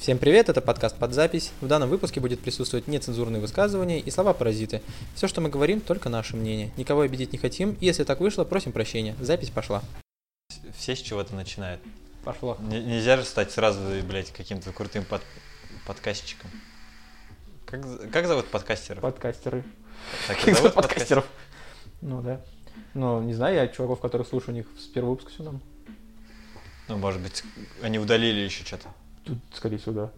Всем привет, это подкаст под запись. В данном выпуске будет присутствовать нецензурные высказывания и слова-паразиты. Все, что мы говорим, только наше мнение. Никого обидеть не хотим, и если так вышло, просим прощения. Запись пошла. Все с чего-то начинают. Пошло. Н- нельзя же стать сразу, блядь, каким-то крутым под... подкастчиком. Как, как зовут подкастеров? Подкастеры. Так Как зовут зовут подкастеров? Ну да. Ну, не знаю, я чуваков, которых слушаю, у них с первого выпуска все нам. Ну, может быть, они удалили еще что-то. Тут, скорее всего, да.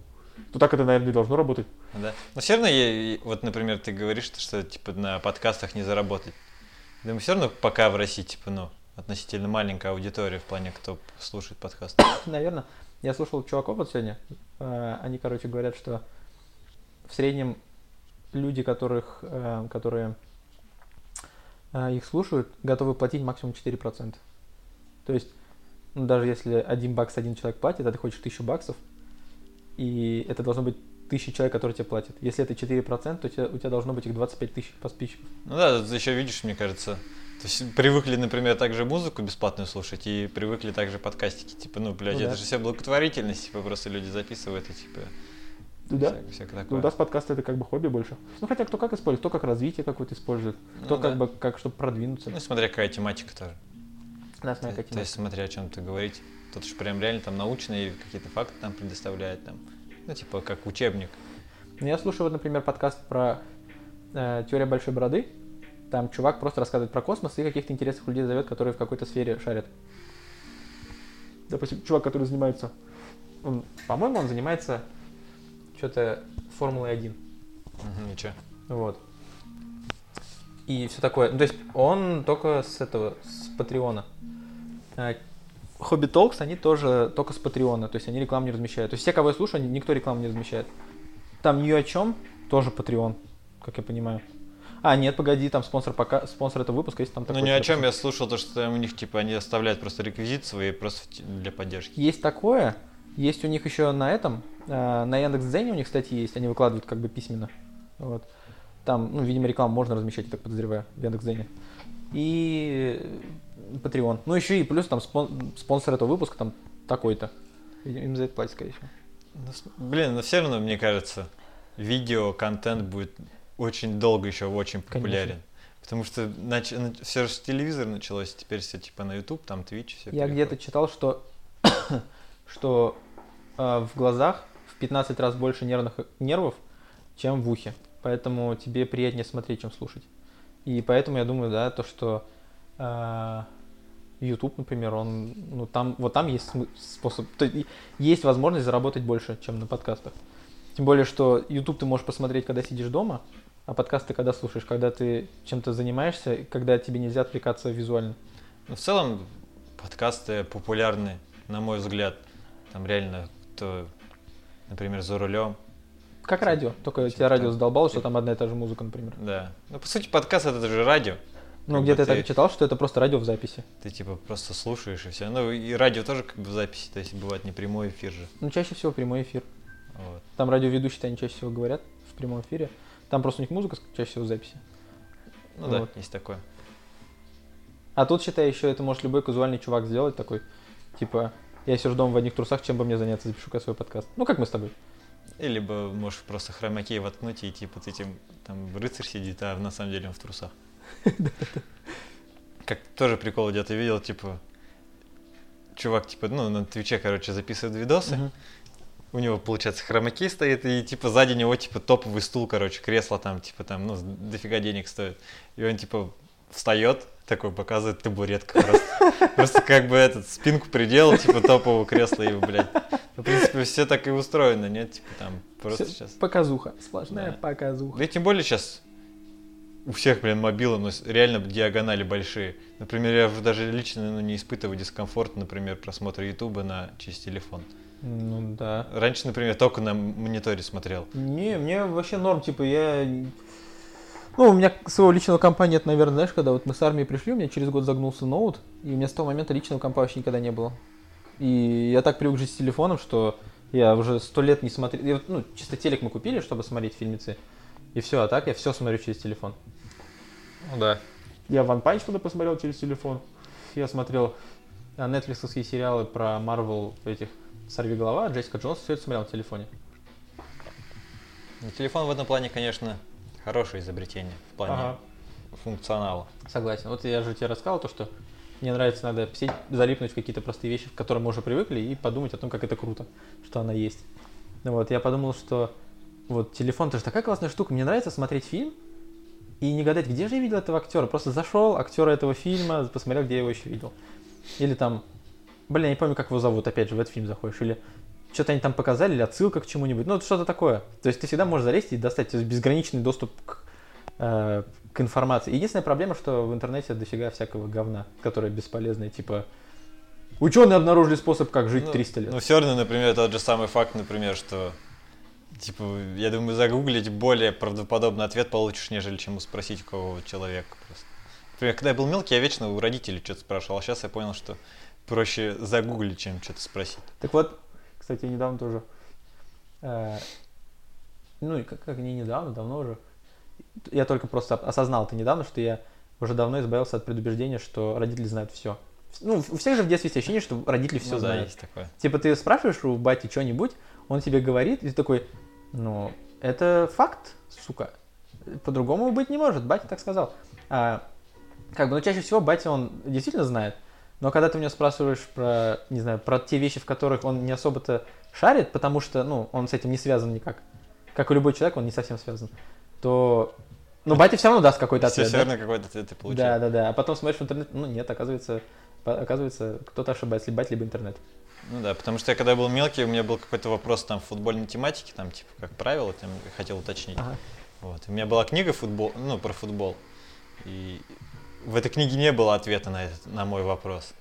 Ну так это, наверное, и должно работать. Да. Но все равно, я, вот, например, ты говоришь, что, что типа на подкастах не заработать. Думаю, все равно пока в России, типа, ну, относительно маленькая аудитория в плане, кто слушает подкаст. Наверное. Я слушал чуваков вот сегодня. э, Они, короче, говорят, что в среднем люди, которых, э, которые э, их слушают, готовы платить максимум 4%. То есть, ну, даже если один бакс один человек платит, а ты хочешь 1000 баксов, и это должно быть тысяча человек, которые тебе платят. Если это 4%, то у тебя, у тебя должно быть их 25 тысяч подписчиков. Ну да, тут еще видишь, мне кажется, то есть привыкли, например, также музыку бесплатную слушать и привыкли также подкастики. Типа, ну, блядь, Ну это да. же все благотворительность, типа, просто люди записывают и типа Ну да. всякое, всякое Ну, такое. у нас подкаст это как бы хобби больше. Ну хотя кто как использует, кто как развитие какое-то использует, кто Ну как да. бы как чтобы продвинуться. Ну, смотря какая тематика тоже. Нас То, то есть, смотря о чем-то говорить. Тут же прям реально там научные какие-то факты там предоставляет там. Ну, типа, как учебник. Ну, я слушаю, вот, например, подкаст про э, теория большой бороды. Там чувак просто рассказывает про космос и каких-то интересных людей зовет, которые в какой-то сфере шарят. Допустим, чувак, который занимается. Он, по-моему, он занимается что-то Формулой 1. Мгм, ничего. Вот. И все такое. Ну, то есть он только с этого, с Патреона. Хобби Толкс, они тоже только с Патреона, то есть они рекламу не размещают. То есть все, кого я слушаю, никто рекламу не размещает. Там ни о чем, тоже Patreon, как я понимаю. А, нет, погоди, там спонсор пока спонсор этого выпуска, есть там Ну, такой. ни о чем я слушал, то, что у них, типа, они оставляют просто реквизит свои просто для поддержки. Есть такое. Есть у них еще на этом, э, на Яндекс.Дзене у них статьи есть, они выкладывают как бы письменно. Вот. Там, ну, видимо, рекламу можно размещать, я так подозреваю, в Яндекс.Дзене. И э, Patreon. Ну, еще и плюс там спон- спонсор этого выпуска там такой-то. Им за это платят, скорее всего. Ну, блин, но все равно, мне кажется, видео, контент будет очень долго еще очень популярен. Потому что все же с телевизора началось, теперь все типа на YouTube, там Twitch, все Я где-то читал, что, что э, в глазах в 15 раз больше нервных, нервов, чем в ухе. Поэтому тебе приятнее смотреть, чем слушать. И поэтому я думаю, да, то, что э, YouTube, например, он, ну там, вот там есть способ, то есть возможность заработать больше, чем на подкастах. Тем более, что YouTube ты можешь посмотреть, когда сидишь дома, а подкаст ты когда слушаешь, когда ты чем-то занимаешься, когда тебе нельзя отвлекаться визуально. Ну, в целом, подкасты популярны, на мой взгляд. Там реально, кто, например, за рулем. Как радио, только тебя радио задолбало, что там одна и та же музыка, например. Да. Ну, по сути, подкаст это же радио. Ну, Как где-то бы я ты- так читал, что это просто радио в записи. Ты типа просто слушаешь и все. Ну, и радио тоже как бы в записи, то есть бывает не прямой эфир же. Ну, чаще всего прямой эфир. Вот. Там радиоведущие они чаще всего говорят в прямом эфире. Там просто у них музыка чаще всего в записи. Ну да, Вот. есть такое. А тут, считай, еще это может любой казуальный чувак сделать такой, типа, я сижу дома в одних трусах, чем бы мне заняться, запишу-ка свой подкаст. Ну, как мы с тобой. И либо можешь просто хромакей воткнуть и типа ты этим там рыцарь сидит, а на самом деле он в трусах. Как тоже прикол где-то видел, типа, чувак, типа, ну, на Твиче, короче, записывает видосы, у него, получается, хромакей стоит, и, типа, сзади него, типа, топовый стул, короче, кресло там, типа, там, ну, дофига денег стоит. И он, типа, встает, такой показывает табуретку просто. Просто как бы этот, спинку приделал, типа, топового кресла, и, блядь. Ну, В принципе, все так и устроено, нет? Типа, там, просто Всё, сейчас. Показуха. Сплошная Да. показуха. Да и тем более сейчас у всех, блин, мобилы, но с- реально диагонали большие. Например, я уже даже лично ну, не испытываю дискомфорт, например, просмотра Ютуба на через телефон. Ну, да. Раньше, например, только на мониторе смотрел. Не, мне вообще норм, типа, я... Ну, у меня своего личного компа нет, наверное, знаешь, когда вот мы с армии пришли, у меня через год загнулся ноут, и у меня с того момента личного компа вообще никогда не было. И я так привык жить с телефоном, что я уже сто лет не смотрел... Ну, чисто телек мы купили, чтобы смотреть фильмецы, и все, а так я все смотрю через телефон. Ну да. Я Ван Панч туда посмотрел через телефон. Я смотрел а, нетфликсовские сериалы про Марвел этих Сорви голова, а Джессика Джонс все это смотрел на телефоне. Ну, телефон в этом плане, конечно, хорошее изобретение в плане Ага. функционала. Согласен. Вот я же тебе рассказал то, что мне нравится иногда посидеть, залипнуть в какие-то простые вещи, к которым мы уже привыкли, и подумать о том, как это круто, что она есть. Ну вот, я подумал, что вот телефон тоже такая классная штука. Мне нравится смотреть фильм и не гадать, где же я видел этого актера. Просто зашел, актера этого фильма, посмотрел, где я его еще видел. Или там, блин, я не помню, как его зовут, опять же, в этот фильм заходишь. Или что-то они там показали, или отсылка к чему-нибудь. Ну, что-то такое. То есть ты всегда можешь залезть и достать. Безграничный доступ к, э, к информации. Единственная проблема, что в интернете дофига всякого говна, которое бесполезное. Типа, ученые обнаружили способ, как жить Ну, 300 лет. Ну, все равно, например, тот же самый факт, например, что, типа, я думаю, загуглить более правдоподобный ответ получишь, нежели чем спросить у кого человека просто. Например, когда я был мелкий, я вечно у родителей что-то спрашивал, а сейчас я понял, что проще загуглить, чем что-то спросить. Так вот, кстати, недавно тоже, э, ну, как, как не недавно, давно уже, я только просто осознал это недавно, что я уже давно избавился от предубеждения, что родители знают все. Ну, у всех же в детстве есть ощущение, что родители все Ну да, знают. есть такое. Типа ты спрашиваешь у бати что-нибудь, он тебе говорит, и ты такой, ну, это факт, сука. По-другому быть не может, батя так сказал. А, как бы, ну, чаще всего батя, он действительно знает, но когда ты у него спрашиваешь про, не знаю, про те вещи, в которых он не особо-то шарит, потому что, ну, он с этим не связан никак, как и любой человек, он не совсем связан, то, ну, батя все равно даст какой-то ответ, все да? равно какой-то ответ ты получил. Да, да, да. А потом смотришь в интернет, ну нет, оказывается, оказывается, кто-то ошибается, либо бать, либо интернет. Ну да, потому что я когда был мелкий, у меня был какой-то вопрос там в футбольной тематике, там типа как правило, там хотел уточнить. Ага. Вот. У меня была книга футбол, ну, про футбол. И в этой книге не было ответа на, этот, на мой вопрос.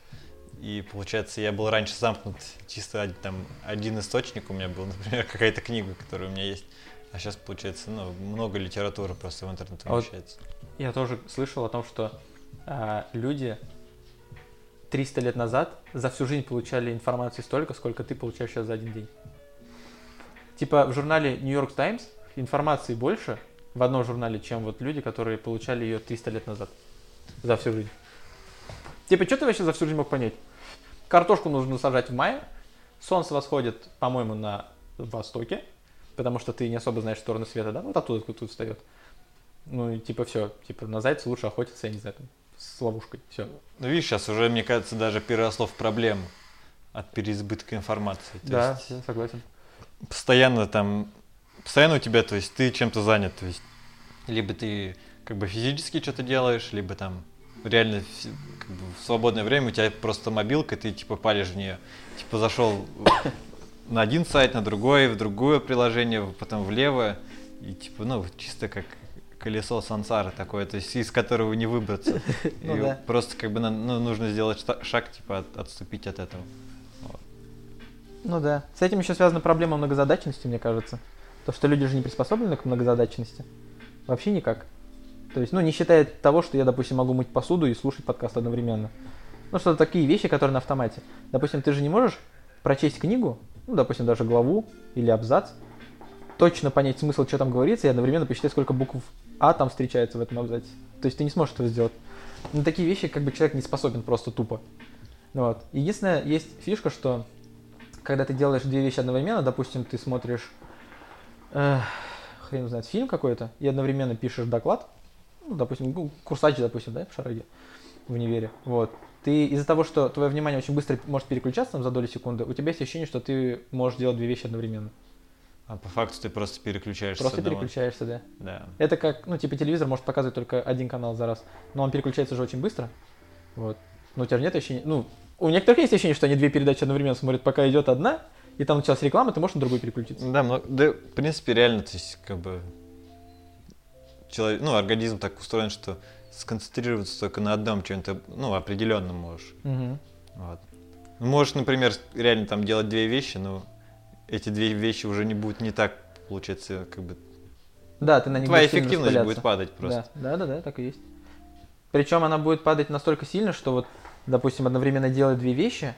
И получается, я был раньше замкнут чисто один- там один источник у меня был, например, какая-то книга, которая у меня есть. А сейчас, получается, ну, много литературы просто в интернет А вот. Я тоже слышал о том, что а, люди 300 лет назад за всю жизнь получали информации столько, сколько ты получаешь сейчас за один день. Типа в журнале New York Times информации больше в одном журнале, чем вот люди, которые получали ее 300 лет назад за всю жизнь. Типа, что ты вообще за всю жизнь мог понять? Картошку нужно сажать в мае, солнце восходит, по-моему, на востоке, потому что ты не особо знаешь стороны света, да? Вот оттуда, тут встает. Ну и типа все, типа на зайца лучше охотиться, я не знаю, там, с ловушкой, все. Ну, видишь, сейчас уже, мне кажется, даже переросло в проблему от переизбытка информации. То Да, есть я согласен. постоянно там, постоянно у тебя, то есть ты чем-то занят, то есть либо ты как бы физически что-то делаешь, либо там реально как бы в свободное время у тебя просто мобилка, ты типа палишь в нее, типа зашел на один сайт, на другой, в другое приложение, потом влево, и типа, ну, чисто как колесо сансары такое, то есть из которого не выбраться. Ну И да. Просто как бы ну, нужно сделать шаг, типа, от- отступить от этого. Ну да. С этим еще связана проблема многозадачности, мне кажется. То, что люди же не приспособлены к многозадачности. Вообще никак. То есть, ну, не считая того, что я, допустим, могу мыть посуду и слушать подкаст одновременно. Ну, что такие вещи, которые на автомате. Допустим, ты же не можешь прочесть книгу, ну, допустим, даже главу или абзац, точно понять смысл, что там говорится, и одновременно посчитать, сколько букв А там встречается в этом абзаце. То есть ты не сможешь этого сделать. На такие вещи как бы человек не способен просто тупо. Вот. Единственное, есть фишка, что когда ты делаешь две вещи одновременно, допустим, ты смотришь, э, хрен знает, фильм какой-то, и одновременно пишешь доклад, ну, допустим, курсач, допустим, да, в шараге, в универе, вот, ты из-за того, что твое внимание очень быстро может переключаться там, за долю секунды, у тебя есть ощущение, что ты можешь делать две вещи одновременно. А по факту ты просто переключаешься. Просто одного- переключаешься, да. Да. Это как, ну, типа телевизор может показывать только один канал за раз, но он переключается же очень быстро. Вот. Но у тебя же нет ощущения, ну, у некоторых есть ощущение, что они две передачи одновременно смотрят, пока идет одна, и там началась реклама, ты можешь на другую переключиться. Да, но, да, в принципе, реально, то есть, как бы, человек, ну, организм так устроен, что сконцентрироваться только на одном чем-то, ну, определенном можешь. Мгм. Вот. Ну, Можешь, например, реально там делать две вещи, но эти две вещи уже не будут не так, получается, как бы, Да, ты на них твоя эффективность будет падать просто. Да, да, да, да, так и есть. Причем она будет падать настолько сильно, что вот, допустим, одновременно делая две вещи,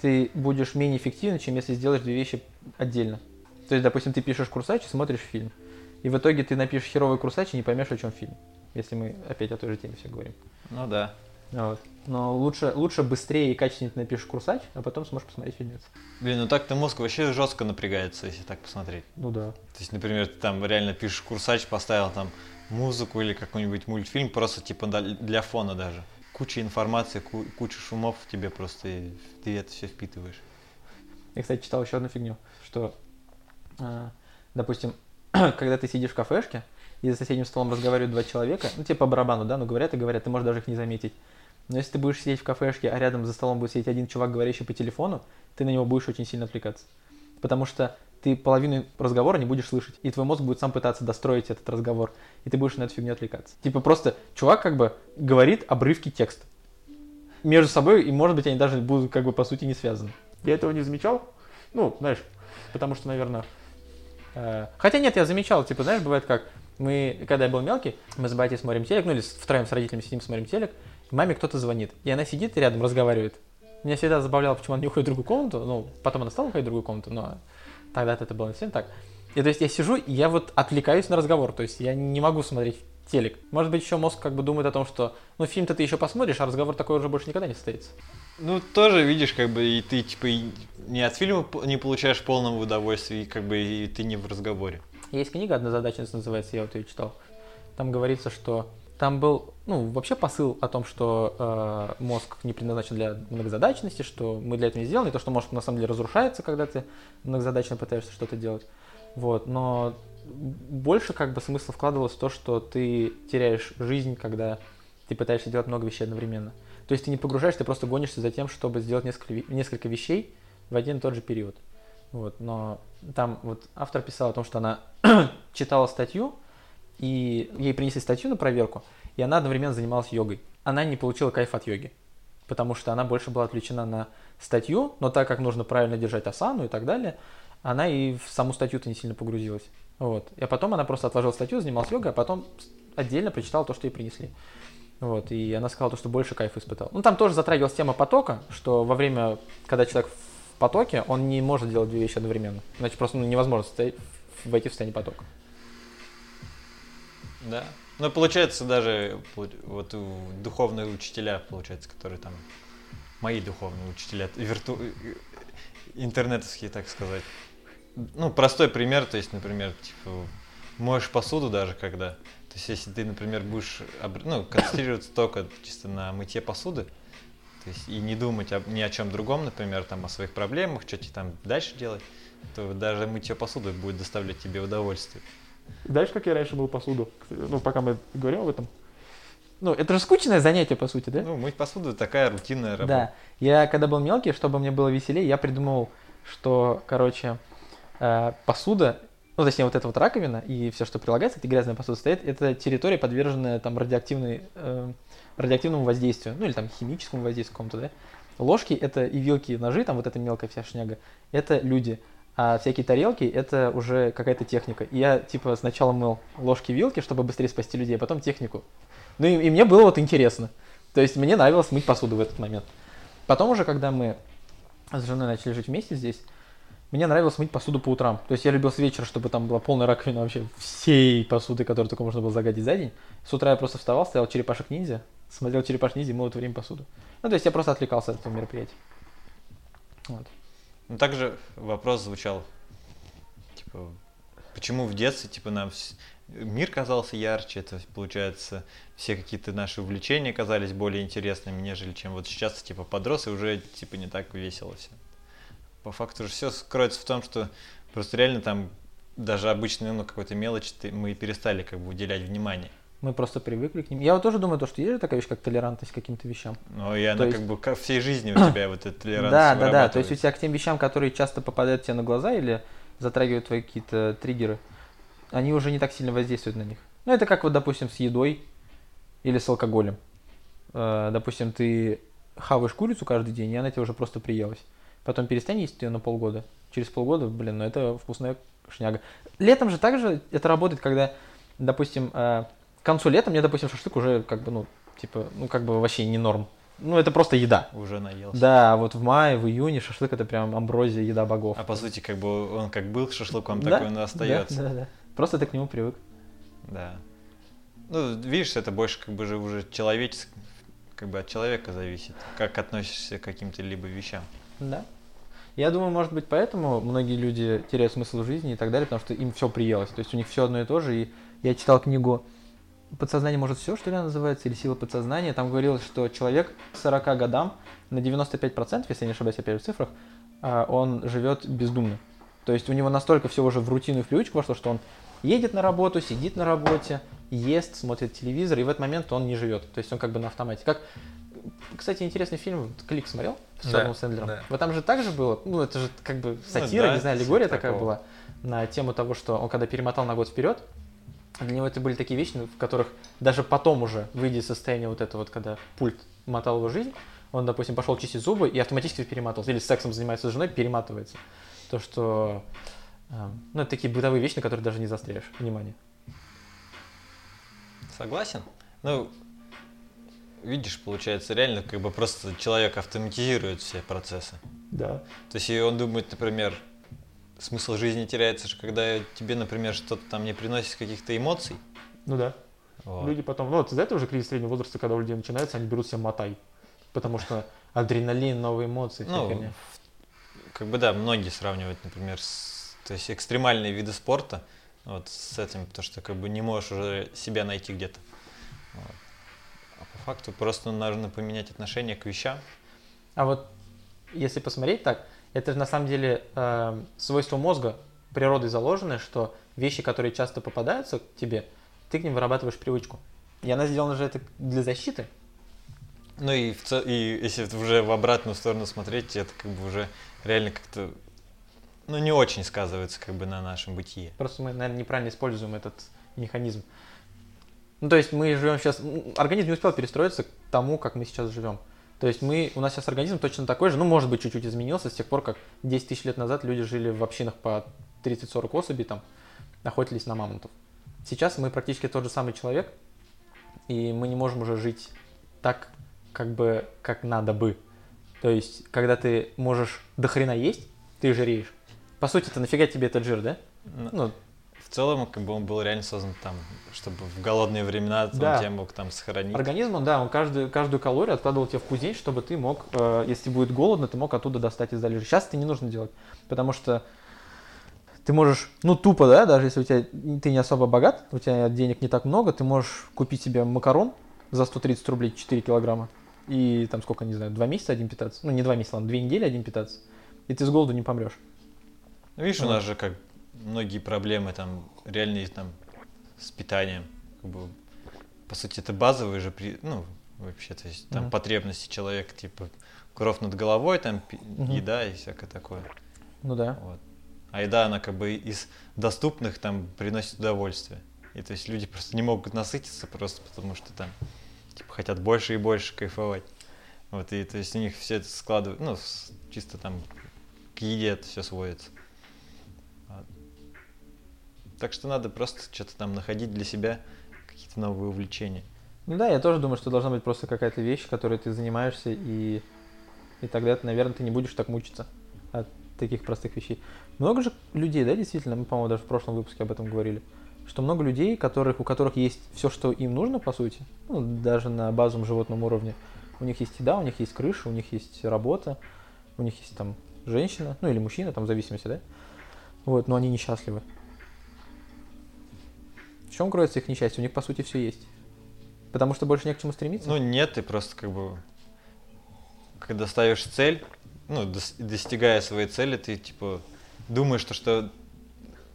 ты будешь менее эффективен, чем если сделаешь две вещи отдельно. То есть, допустим, ты пишешь курсач и смотришь фильм. И в итоге ты напишешь херовый курсач и не поймешь, о чем фильм. Если мы опять о той же теме все говорим. Ну да. Вот. Но лучше, лучше быстрее и качественнее ты напишешь курсач, а потом сможешь посмотреть фильмец. Блин, ну так-то мозг вообще жестко напрягается, если так посмотреть. Ну да. То есть, например, ты там реально пишешь курсач, поставил там музыку или какой-нибудь мультфильм, просто типа для фона даже. Куча информации, ку- куча шумов в тебе просто, и ты это все впитываешь. Я, кстати, читал еще одну фигню, что, а, допустим, когда ты сидишь в кафешке, и за соседним столом разговаривают два человека, ну, тебе по барабану, да, но говорят и говорят, ты можешь даже их не заметить. Но если ты будешь сидеть в кафешке, а рядом за столом будет сидеть один чувак, говорящий по телефону, ты на него будешь очень сильно отвлекаться. Потому что ты половину разговора не будешь слышать, и твой мозг будет сам пытаться достроить этот разговор, и ты будешь на эту фигню отвлекаться. Типа просто чувак как бы говорит обрывки текста между собой, и может быть они даже будут как бы по сути не связаны. Я этого не замечал. Ну, знаешь, потому что, наверное, Хотя нет, я замечал, типа, знаешь, бывает как, мы, когда я был мелкий, мы с батей смотрим телек, ну или втроем с родителями сидим, смотрим телек, маме кто-то звонит, и она сидит рядом разговаривает. Меня всегда забавляло, почему она не уходит в другую комнату, ну, потом она стала уходить в другую комнату, но тогда это было не совсем так. И то есть я сижу, и я вот отвлекаюсь на разговор, то есть я не могу смотреть телек. Может быть, еще мозг как бы думает о том, что, ну, фильм-то ты еще посмотришь, а разговор такой уже больше никогда не состоится. Ну, тоже видишь, как бы, и ты, типа, и не от фильма не получаешь полного удовольствия, и как бы, и ты не в разговоре. Есть книга одна задачница называется, я вот ее читал. Там говорится, что там был, ну, вообще посыл о том, что э, мозг не предназначен для многозадачности, что мы для этого не сделаны, и то, что мозг на самом деле разрушается, когда ты многозадачно пытаешься что-то делать. Вот, но больше как бы смысла вкладывалось в то, что ты теряешь жизнь, когда ты пытаешься делать много вещей одновременно. То есть ты не погружаешься, ты просто гонишься за тем, чтобы сделать несколько, несколько вещей в один и тот же период. Вот, но там вот автор писал о том, что она читала статью, и ей принесли статью на проверку, и она одновременно занималась йогой. Она не получила кайф от йоги, потому что она больше была отвлечена на статью, но так как нужно правильно держать осану и так далее, она и в саму статью-то не сильно погрузилась. Вот. И потом она просто отложила статью, занималась йогой, а потом отдельно прочитала то, что ей принесли. Вот, и она сказала, то, что больше кайфа испытал. Ну, там тоже затрагивалась тема потока, что во время, когда человек в потоке, он не может делать две вещи одновременно. Значит, просто ну, невозможно состоять- войти в состояние потока. Да. Ну, получается, даже вот духовные учителя, получается, которые там, мои духовные учителя, вирту... интернетовские, так сказать. Ну, простой пример, то есть, например, типа, моешь посуду даже когда. То есть, если ты, например, будешь ну, концентрироваться только чисто на мытье посуды, то есть, и не думать об- ни о чем другом, например, там, о своих проблемах, что тебе там дальше делать, то даже мытье посуды будет доставлять тебе удовольствие. знаешь, как я раньше мыл посуду? Ну, пока мы говорим об этом. Ну, это же скучное занятие, по сути, да? Ну, мыть посуду такая рутинная работа. Да. Я, когда был мелкий, чтобы мне было веселее, я придумал, что, короче, э, посуда, ну, точнее, вот эта вот раковина и все, что прилагается, эта грязная посуда стоит, это территория, подверженная там радиоактивной, э, радиоактивному воздействию, ну, или там химическому воздействию какому-то, да. Ложки это и вилки, и ножи, там вот эта мелкая вся шняга, это люди. А всякие тарелки это уже какая-то техника. И я, типа, сначала мыл ложки вилки, чтобы быстрее спасти людей, а потом технику. Ну и, и мне было вот интересно. То есть мне нравилось мыть посуду в этот момент. Потом уже, когда мы с женой начали жить вместе здесь, мне нравилось мыть посуду по утрам. То есть я любил с вечера, чтобы там была полная раковина вообще всей посуды, которую только можно было загадить за день. С утра я просто вставал, стоял черепашек ниндзя, смотрел черепашек ниндзя и мыл это время посуду. Ну, то есть я просто отвлекался от этого мероприятия. Вот. Ну, также вопрос звучал, типа, почему в детстве, типа, нам мир казался ярче, это, получается, все какие-то наши увлечения казались более интересными, нежели чем вот сейчас, типа, подрос, и уже, типа, не так весело все. По факту же все скроется в том, что просто реально там даже обычно, ну, какой-то мелочи ты- мы перестали, как бы, уделять внимание. Мы просто привыкли к ним. Я вот тоже думаю, то, что есть же такая вещь, как толерантность к каким-то вещам. Но и она, есть- как бы, как всей жизни у тебя вот эта толерантность Да, да, да. То есть у тебя к тем вещам, которые часто попадают тебе на глаза или затрагивают твои какие-то триггеры, они уже не так сильно воздействуют на них. Ну, это как вот, допустим, с едой или с алкоголем. Э, Допустим, ты хаваешь курицу каждый день, и она тебе уже просто приелась. Потом перестань есть ее на полгода. Через полгода, блин, ну это вкусная шняга. Летом же также это работает, когда, допустим, э, к концу лета мне, допустим, шашлык уже как бы, ну, типа, ну, как бы вообще не норм. Ну, это просто еда. Уже наелся. Да, вот в мае, в июне шашлык это прям амброзия, еда богов. А по сути, как бы он как был шашлыком, Да, так он и да, остается. Да, да, Просто ты к нему привык. Да. Ну, видишь, это больше как бы же уже человеческое, как бы от человека зависит, как относишься к каким-то либо вещам. Да. Я думаю, может быть, поэтому многие люди теряют смысл жизни и так далее, потому что им все приелось. То есть у них все одно и то же. И я читал книгу «Подсознание может все», что ли, она называется, или «Сила подсознания». Там говорилось, что человек к 40 годам на 95%, если я не ошибаюсь опять в цифрах, а, он живет бездумно. То есть у него настолько все уже в рутину и в привычку вошло, что он едет на работу, сидит на работе, ест, смотрит телевизор, и в этот момент он не живет. То есть он как бы на автомате. Как, кстати, интересный фильм, Клик смотрел с Да, Адамом Сэндлером? да. Вот там же так же было, ну это же как бы сатира, да, не знаю, аллегория такая такого. была на тему того, что он когда перемотал на год вперед, для него это были такие вещи, в которых даже потом уже, выйдя из состояния вот этого вот, когда пульт мотал его жизнь, он, допустим, пошел чистить зубы и автоматически перематывался. Или сексом занимается с женой, перематывается. То, что... э, Ну, это такие бытовые вещи, на которые даже не застряешь. Внимание. Согласен? Ну, видишь, получается, реально как бы просто человек автоматизирует все процессы. Да. То есть и он думает, например, смысл жизни теряется, же, когда тебе, например, что-то там не приносит каких-то эмоций. Ну да. Вот. Люди потом, ну вот из-за этого уже кризис среднего возраста, когда у людей начинается, они берут себе мотай. Потому что Адреналин, новые эмоции, Ну, как бы да, многие сравнивают, например, с, то есть экстремальные виды спорта вот с этим, то что как бы не можешь уже себя найти где-то. Вот. Факту просто нужно поменять отношение к вещам. А вот если посмотреть так, это же на самом деле э, свойство мозга природой заложенное, что вещи, которые часто попадаются к тебе, ты к ним вырабатываешь привычку. И она сделана же это для защиты. Ну и, в ц- и если уже в обратную сторону смотреть, это как бы уже реально как-то ну, не очень сказывается как бы на нашем бытие. Просто мы, наверное, неправильно используем этот механизм. Ну, то есть мы живем сейчас... Организм не успел перестроиться к тому, как мы сейчас живем. То есть мы, у нас сейчас организм точно такой же, ну, может быть, чуть-чуть изменился с тех пор, как 10 тысяч лет назад люди жили в общинах по 30-40 особей, там, охотились на мамонтов. Сейчас мы практически тот же самый человек, и мы не можем уже жить так, как бы, как надо бы. То есть, когда ты можешь до хрена есть, ты жиреешь. По сути, это нафига тебе этот жир, да? Ну, В целом, как бы он был реально создан там, чтобы в голодные времена он Да. тебя мог там сохранить. Организм, он, да, он каждую, каждую калорию откладывал тебе в кузень, чтобы ты мог, э, если будет голодно, ты мог оттуда достать из залежи. Сейчас это не нужно делать, потому что ты можешь, ну тупо, да, даже если у тебя ты не особо богат, у тебя денег не так много, ты можешь купить себе макарон за 130 рублей 4 килограмма и там сколько, не знаю, два месяца один питаться, ну не два месяца, ладно, две недели один питаться, и ты с голоду не помрешь. Ну, видишь, у Вот. нас же как многие проблемы там реальные там с питанием. Как бы, по сути, это базовые же, при, ну, вообще, то есть там Мгм. потребности человека, типа кров над головой, там Мгм. еда и всякое такое. Ну да. Вот. А еда, она как бы из доступных там приносит удовольствие. И то есть люди просто не могут насытиться просто потому, что там типа хотят больше и больше кайфовать. Вот, и то есть у них все это складывает, ну, чисто там к еде это все сводится. Так что надо просто что-то там находить для себя, какие-то новые увлечения. Ну да, я тоже думаю, что должна быть просто какая-то вещь, которой ты занимаешься, и, и тогда, наверное, ты не будешь так мучиться от таких простых вещей. Много же людей, да, действительно, мы, по-моему, даже в прошлом выпуске об этом говорили, что много людей, которых, у которых есть все, что им нужно, по сути, ну, даже на базовом животном уровне. У них есть еда, у них есть крыша, у них есть работа, у них есть там женщина, ну или мужчина, там в зависимости, да? Вот, но они несчастливы. В чем кроется их несчастье? У них, по сути, все есть. Потому что больше не к чему стремиться? Ну нет, ты просто как бы, когда ставишь цель, ну, дос- достигая своей цели, ты типа думаешь, что, что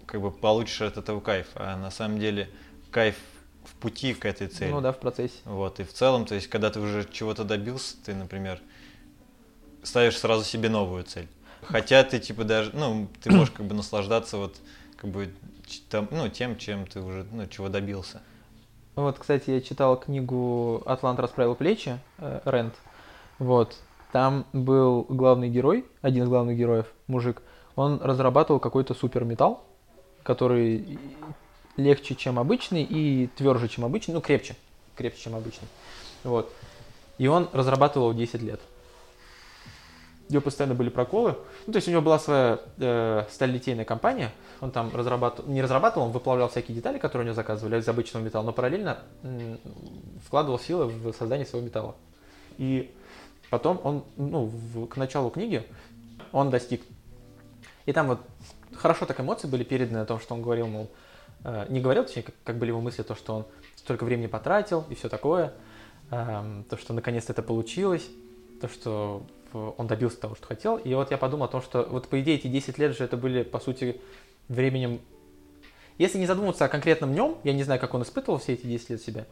как бы получишь от этого кайф, а на самом деле кайф в пути к этой цели. Ну да, в процессе. Вот, и в целом, то есть, когда ты уже чего-то добился, ты, например, ставишь сразу себе новую цель. Хотя ты, типа, даже, ну, ты можешь как бы наслаждаться вот, как бы, там, ну, тем, чем ты уже, ну, чего добился. Вот, кстати, я читал книгу «Атлант расправил плечи», э, Рент. Вот. Там был главный герой, один из главных героев, мужик. Он разрабатывал какой-то суперметалл, который легче, чем обычный, и тверже, чем обычный, ну, крепче. Крепче, чем обычный. Вот. И он разрабатывал его 10 лет. У него постоянно были проколы. Ну, то есть у него была своя э, сталелитейная компания. Он там разрабатывал, не разрабатывал, он выплавлял всякие детали, которые у него заказывали из обычного металла, но параллельно м, вкладывал силы в создание своего металла. И потом он, ну, в- к началу книги он достиг. И там вот хорошо так эмоции были переданы о том, что он говорил, мол, э, не говорил, точнее, как, как были его мысли, то, что он столько времени потратил и все такое, эм, то, что наконец-то это получилось, то, что он добился того, что хотел. И вот я подумал о том, что вот по идее эти 10 лет же это были, по сути, временем... Если не задумываться о конкретном нем, я не знаю, как он испытывал все эти 10 лет себя,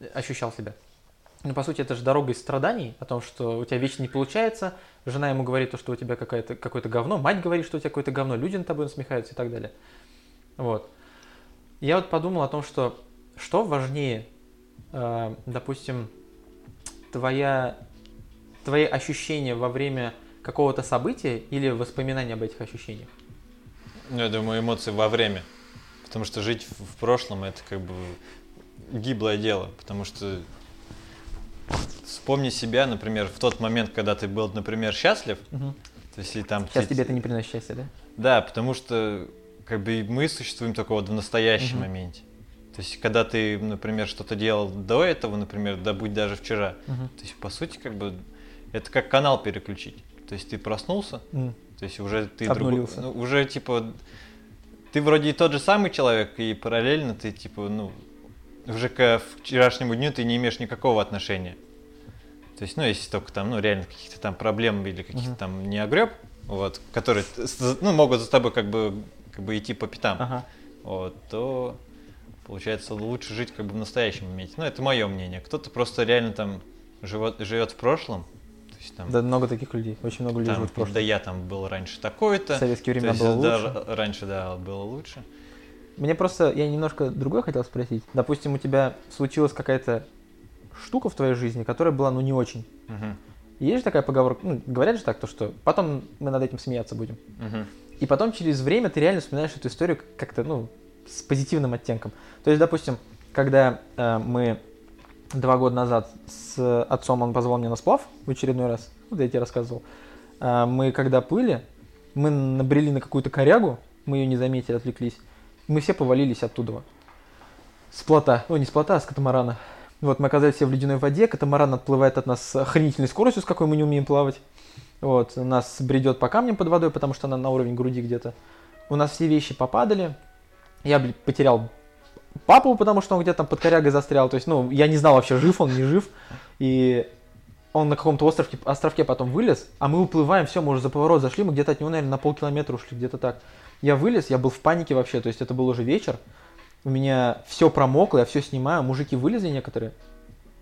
э, ощущал себя. Но по сути это же дорога из страданий, о том, что у тебя вечно не получается, жена ему говорит, то, что у тебя какая-то, какое-то говно, мать говорит, что у тебя какое-то говно, люди над тобой насмехаются и так далее. Вот. Я вот подумал о том, что что важнее, э, допустим, твоя, твои ощущения во время какого-то события или воспоминания об этих ощущениях? Ну, я думаю, эмоции во время. Потому что жить в, прошлом это как бы гиблое дело. Потому что вспомни себя, например, в тот момент, когда ты был, например, счастлив. То есть и там Сейчас те- тебе это не приносит счастья, да? Да, потому что как бы мы существуем только вот в настоящем Мгм. моменте. То есть, когда ты, например, что-то делал до этого, например, да будь даже вчера, то есть, по сути, как бы это как канал переключить. То есть ты проснулся, М. то есть уже ты другой- ну, уже типа ты вроде и тот же самый человек, и параллельно ты типа, ну, уже к вчерашнему дню ты не имеешь никакого отношения. То есть, ну, если только там, ну, реально каких-то там проблем или каких-то Мгм. там не огреб, вот, которые, ну, могут за тобой как бы, как бы идти по пятам, Ага. вот, то получается лучше жить как бы в настоящем моменте. Ну, это мое мнение. Кто-то просто реально там живет, живет в прошлом, есть там, Да, много таких людей, очень много людей там, живут в прошлом. да я там был раньше такой-то, В советские времена есть, было да, лучше. р- раньше, да, было лучше. Мне просто, я немножко другое хотел спросить. Допустим, у тебя случилась какая-то штука в твоей жизни, которая была, ну, не очень. Мгм, Есть же такая поговорка, ну, говорят же так, то что потом мы над этим смеяться будем. мгм. И потом через время ты реально вспоминаешь эту историю как-то, ну, с позитивным оттенком. То есть, допустим, когда э, мы два года назад с отцом, он позвал меня на сплав в очередной раз, вот я тебе рассказывал, э, мы когда плыли, мы набрели на какую-то корягу, мы ее не заметили, отвлеклись, мы все повалились оттуда. С плота, ну не с плота, а с катамарана. Вот, мы оказались все в ледяной воде, катамаран отплывает от нас с охренительной скоростью, с какой мы не умеем плавать. Вот, нас бредет по камням под водой, потому что она на уровень груди где-то. У нас все вещи попадали. Я, потерял папу, потому что он где-то там под корягой застрял. То есть, ну, я не знал вообще, жив он, не жив. И он на каком-то островке, островке потом вылез, а мы уплываем, все, мы уже за поворот зашли, мы где-то от него, наверное, на полкилометра ушли, где-то так. Я вылез, я был в панике вообще, то есть это был уже вечер. У меня все промокло, я все снимаю, мужики вылезли некоторые.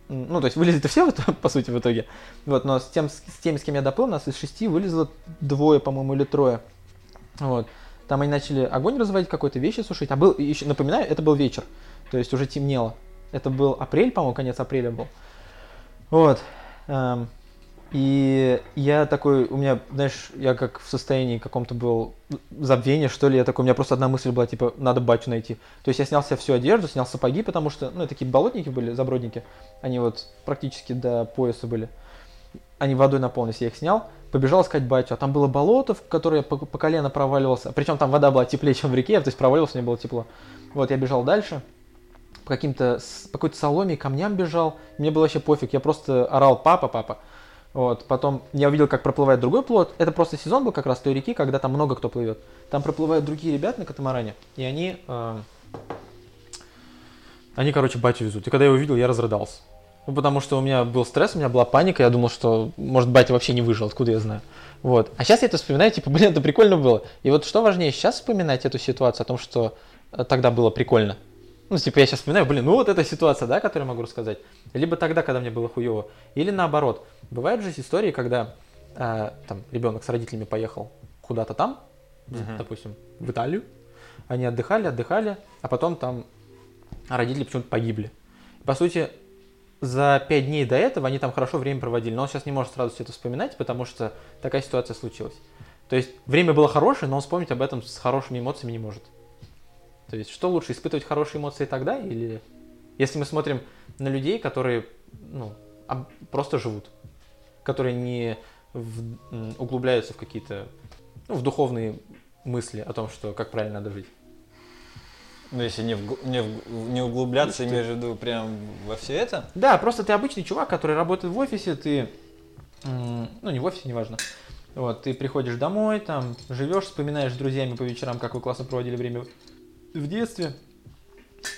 Ну, то есть вылезли-то все, в итоге, по сути, в итоге. Вот, но с, тем, с теми, с кем я доплыл, нас из шести вылезло двое, по-моему, или трое. Вот. Там они начали огонь разводить, какой-то вещи сушить. А был, еще, напоминаю, это был вечер. То есть уже темнело. Это был апрель, по-моему, конец апреля был. Вот. Эм, и я такой, у меня, знаешь, я как в состоянии каком-то был забвения, что ли, я такой, у меня просто одна мысль была, типа, надо батю найти. То есть я снял себе всю одежду, снял сапоги, потому что, ну, такие болотники были, забродники, они вот практически до пояса были. Они водой наполнились, я их снял, побежал искать батю, а там было болото, в которое по, по колено проваливался, причем там вода была теплее, чем в реке, то есть проваливался, мне было тепло. Вот, я бежал дальше, по каким-то, по какой-то соломе и камням бежал, мне было вообще пофиг, я просто орал «папа, папа». Вот, потом я увидел, как проплывает другой плот. Это просто сезон был как раз той реки, когда там много кто плывет. Там проплывают другие ребята на катамаране, и они, э, они, короче, батю везут. И когда я его увидел, я разрыдался. Ну, потому что у меня был стресс, у меня была паника, я думал, что, может, батя вообще не выжил, откуда я знаю. Вот. А сейчас я это вспоминаю, типа, блин, это прикольно было. И вот что важнее, сейчас вспоминать эту ситуацию о том, что э, тогда было прикольно. Ну, типа, я сейчас вспоминаю, блин, ну вот эта ситуация, да, которую я могу рассказать. Либо тогда, когда мне было хуево. Или наоборот. Бывают же истории, когда э, там ребенок с родителями поехал куда-то там, Мгм. допустим, в Италию. Они отдыхали, отдыхали, а потом там родители почему-то погибли. По сути, за пять дней до этого они там хорошо время проводили, но он сейчас не может сразу все это вспоминать, потому что такая ситуация случилась. То есть время было хорошее, но он вспомнить об этом с хорошими эмоциями не может. То есть что лучше, испытывать хорошие эмоции тогда или... Если мы смотрим на людей, которые ну, просто живут, которые не в- углубляются в какие-то, ну, в духовные мысли о том, что как правильно надо жить. Ну, если не, вгу- не, вгу- не углубляться, имеешь в виду прям во все это? Да, просто ты обычный чувак, который работает в офисе, ты, ну не в офисе, неважно. Вот, ты приходишь домой, там, живешь, вспоминаешь с друзьями по вечерам, как вы классно проводили время в детстве.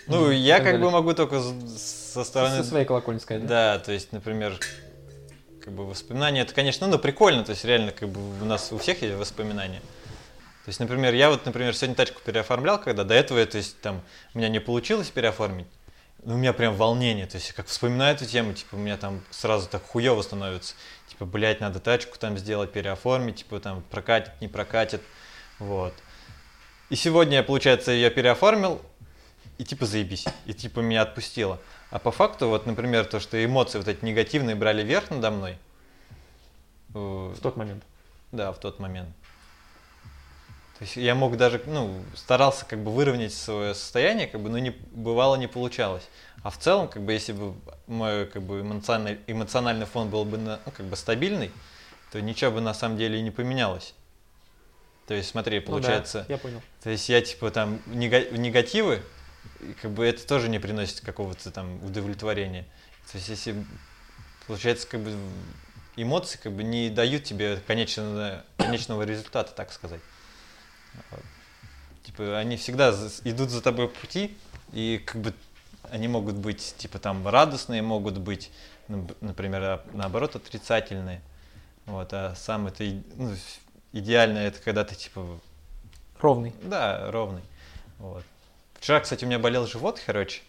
Ну, и я как далее. бы могу только со стороны... Со своей колокольни сказать. да? Да, то есть, например, как бы воспоминания, это, конечно, ну, прикольно, то есть реально как бы у нас у всех есть воспоминания. То есть, например, я вот, например, сегодня тачку переоформлял, когда до этого, то есть, там, у меня не получилось переоформить, ну, у меня прям волнение, то есть, как вспоминаю эту тему, типа, у меня там сразу так хуево становится, типа, блядь, надо тачку там сделать, переоформить, типа, там, прокатит, не прокатит, вот. И сегодня я, получается, ее переоформил, и типа заебись, и типа меня отпустило. А по факту, вот, например, то, что эмоции вот эти негативные брали верх надо мной, э, В тот момент. да, в тот момент. То есть я мог даже, ну, старался как бы выровнять свое состояние, как бы, но не бывало не получалось. А в целом, как бы, если бы мой как бы эмоциональный, эмоциональный фон был бы ну, как бы стабильный, то ничего бы на самом деле и не поменялось. То есть, смотри, Ну да, получается, я понял. то есть я типа там нега- негативы, как бы это тоже не приносит какого-то там удовлетворения. То есть если получается как бы эмоции как бы не дают тебе конечного, конечного результата, так сказать. Типа они всегда идут за тобой пути, и как бы они могут быть типа там радостные, могут быть, например, а- наоборот отрицательные. Вот, а самое это ну, идеальное это когда ты типа Ровный. да, ровный. Вот. Вчера, кстати, у меня болел живот, короче.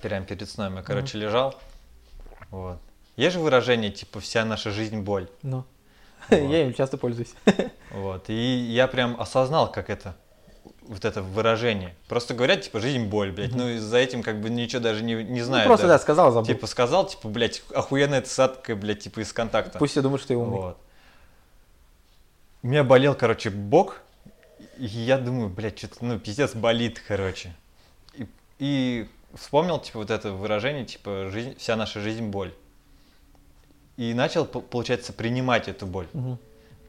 Прям перед сном я, короче, лежал. Вот. Есть же выражение, типа, вся наша жизнь боль. Ну. Вот. Я им часто пользуюсь. Вот. И я прям осознал, как это, вот это выражение. Просто говорят, типа, жизнь боль, блядь. Ну, и за этим как бы ничего даже не, не Ну, знаю. просто, даже. да, сказал, забыл. Типа, сказал, типа, блядь, охуенная цитатка, блядь, типа, из контакта. Пусть все думают, что я умный. Вот. У меня болел, короче, бок, и я думаю, блядь, что-то, ну, пиздец болит, короче. И, и вспомнил, типа, вот это выражение, типа, жизнь, вся наша жизнь боль. И начал, по- получается, принимать эту боль. Мгм.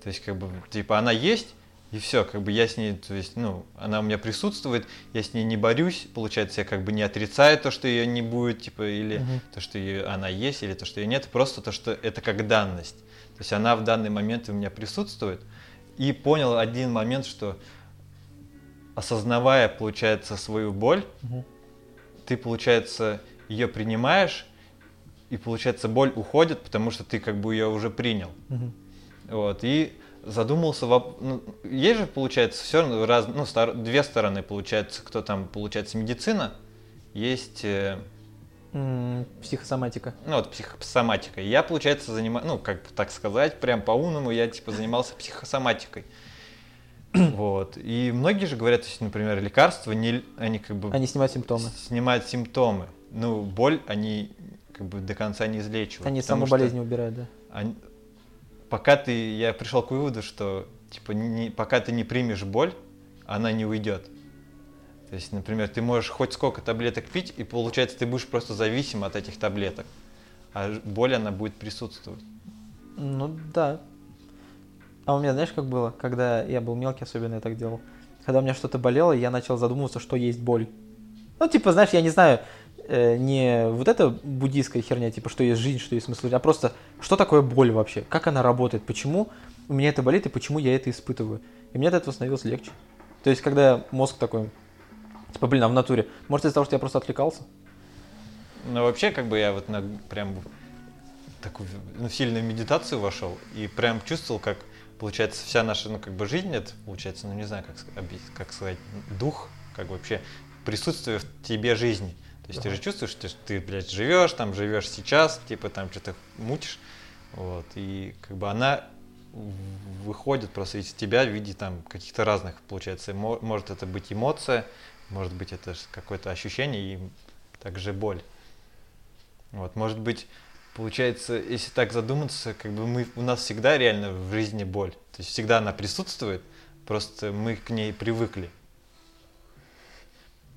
То есть, как бы, типа, она есть, и все, как бы я с ней, то есть, ну, она у меня присутствует, я с ней не борюсь, получается, я как бы не отрицаю то, что ее не будет, типа, или Мгм. то, что ее, она есть, или то, что ее нет, просто то, что это как данность. То есть она в данный момент у меня присутствует. И понял один момент, что осознавая, получается, свою боль, Мгм. ты, получается, ее принимаешь, и, получается, боль уходит, потому что ты как бы ее уже принял. Мгм. Вот, и задумался, воп- ну, есть же, получается, все равно раз, ну, стор- две стороны, получается, кто там, получается, медицина, есть, э, Психосоматика. ну, вот, психосоматика. Я, получается, занимаюсь, ну, как бы так сказать, прям по-умному, я, типа, занимался психосоматикой. Вот. И многие же говорят, есть, например, лекарства, не, они как бы Они снимают симптомы. снимают симптомы. Ну, боль они как бы до конца не излечивают. Они саму болезнь убирают, да. они- пока ты, я пришел к выводу, что типа не, пока ты не примешь боль, она не уйдет. То есть, например, ты можешь хоть сколько таблеток пить, и получается ты будешь просто зависим от этих таблеток, а боль она будет присутствовать. Ну да. А у меня, знаешь, как было, когда я был мелкий, особенно я так делал. Когда у меня что-то болело, я начал задумываться, что есть боль. Ну, типа, знаешь, я не знаю, не вот эта буддийская херня, типа, что есть жизнь, что есть смысл, а просто, что такое боль вообще, как она работает, почему у меня это болит и почему я это испытываю. И мне от этого становилось легче. То есть, когда мозг такой, типа, блин, а в натуре, может из-за того, что я просто отвлекался? Но вообще, как бы я вот на, прям такую ну, сильную медитацию вошел и прям чувствовал, как получается вся наша, ну, как бы жизнь, это получается, ну, не знаю, как, как сказать, дух, как вообще присутствие в тебе жизни. То есть ты Ага. же чувствуешь, что ты, блядь, живешь, там, живешь сейчас, типа, там, что-то мутишь, вот, и как бы она выходит просто из тебя в виде там каких-то разных, получается, мо- может это быть эмоция, может быть это какое-то ощущение и также боль. Вот, может быть, получается, если так задуматься, как бы мы, у нас всегда реально в жизни боль. То есть всегда она присутствует, просто мы к ней привыкли.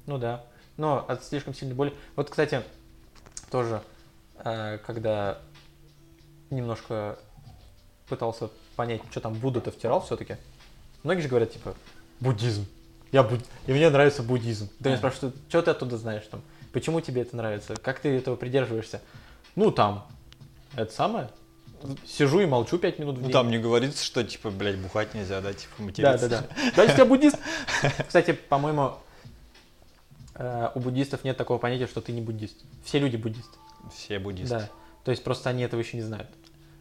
Ну да. Но от слишком сильной боли. Вот, кстати, тоже, э, когда немножко пытался понять, что там Будда-то втирал все-таки. Многие же говорят, типа, буддизм. Я буд... И мне нравится буддизм. Ты меня спрашиваешь, что ты оттуда знаешь там? Почему тебе это нравится? Как ты этого придерживаешься? Ну, там. Это самое. Сижу и молчу пять минут в Ну день. там не говорится, что типа, блядь, бухать нельзя, да, типа Да, материться. да, да. Значит, я буддист. Кстати, по-моему, у буддистов нет такого понятия, что ты не буддист. Все люди буддисты. Все буддисты. Да. То есть просто они этого еще не знают.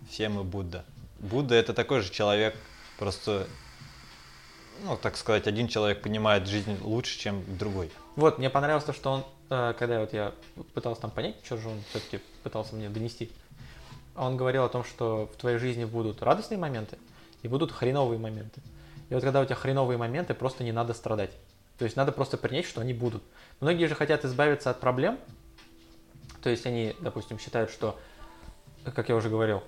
Все мы Будда. Будда это такой же человек, просто, ну, так сказать, один человек понимает жизнь лучше, чем другой. Вот, мне понравилось то, что он, э, когда вот я пытался там понять, что же он все-таки пытался мне донести, он говорил о том, что в твоей жизни будут радостные моменты и будут хреновые моменты. И вот когда у тебя хреновые моменты, просто не надо страдать. То есть надо просто принять, что они будут. Многие же хотят избавиться от проблем, то есть они, допустим, считают, что, как я уже говорил,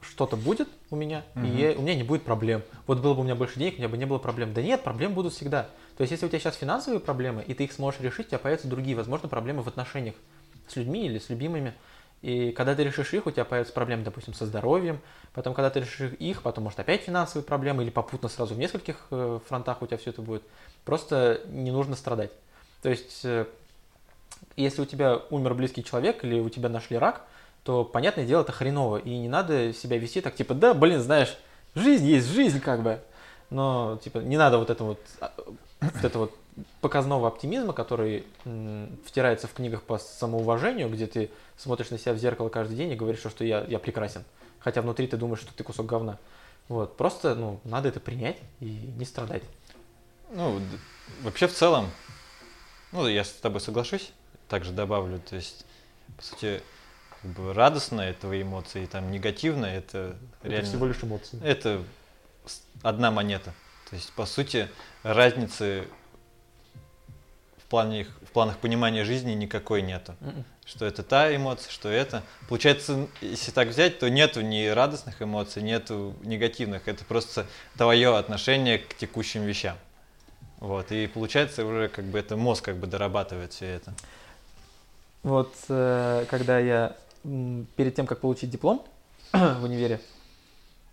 что-то будет у меня, Мгм. и я- у меня не будет проблем. Вот было бы у меня больше денег, у меня бы не было проблем. Да нет, проблемы будут всегда. То есть если у тебя сейчас финансовые проблемы, и ты их сможешь решить, у тебя появятся другие, возможно, проблемы в отношениях с людьми или с любимыми. И когда ты решишь их, у тебя появятся проблемы, допустим, со здоровьем. Потом, когда ты решишь их, потом, может, опять финансовые проблемы, или попутно сразу в нескольких э, фронтах у тебя все это будет. Просто не нужно страдать. То есть, э, если у тебя умер близкий человек или у тебя нашли рак, то, понятное дело, это хреново. И не надо себя вести так, типа, да, блин, знаешь, жизнь есть жизнь, как бы. Но, типа, не надо вот это вот, а, вот это вот показного оптимизма, который втирается в книгах по самоуважению, где ты смотришь на себя в зеркало каждый день и говоришь, что, я, я прекрасен. Хотя внутри ты думаешь, что ты кусок говна. Вот, просто, ну, надо это принять и не страдать. Ну, вообще в целом, ну, я с тобой соглашусь, также добавлю, то есть, по сути, как бы радостные твои эмоции, там, негативные, это реально... Это всего лишь эмоции. Это одна монета. То есть, по сути, разницы в, плане, их- в планах понимания жизни никакой нету. Мгм. Что это та эмоция, что это. Получается, если так взять, то нету ни радостных эмоций, нету негативных. Это просто твое отношение к текущим вещам. Вот, и получается уже как бы это мозг как бы дорабатывает все это. Вот э, когда я перед тем, как получить диплом в универе,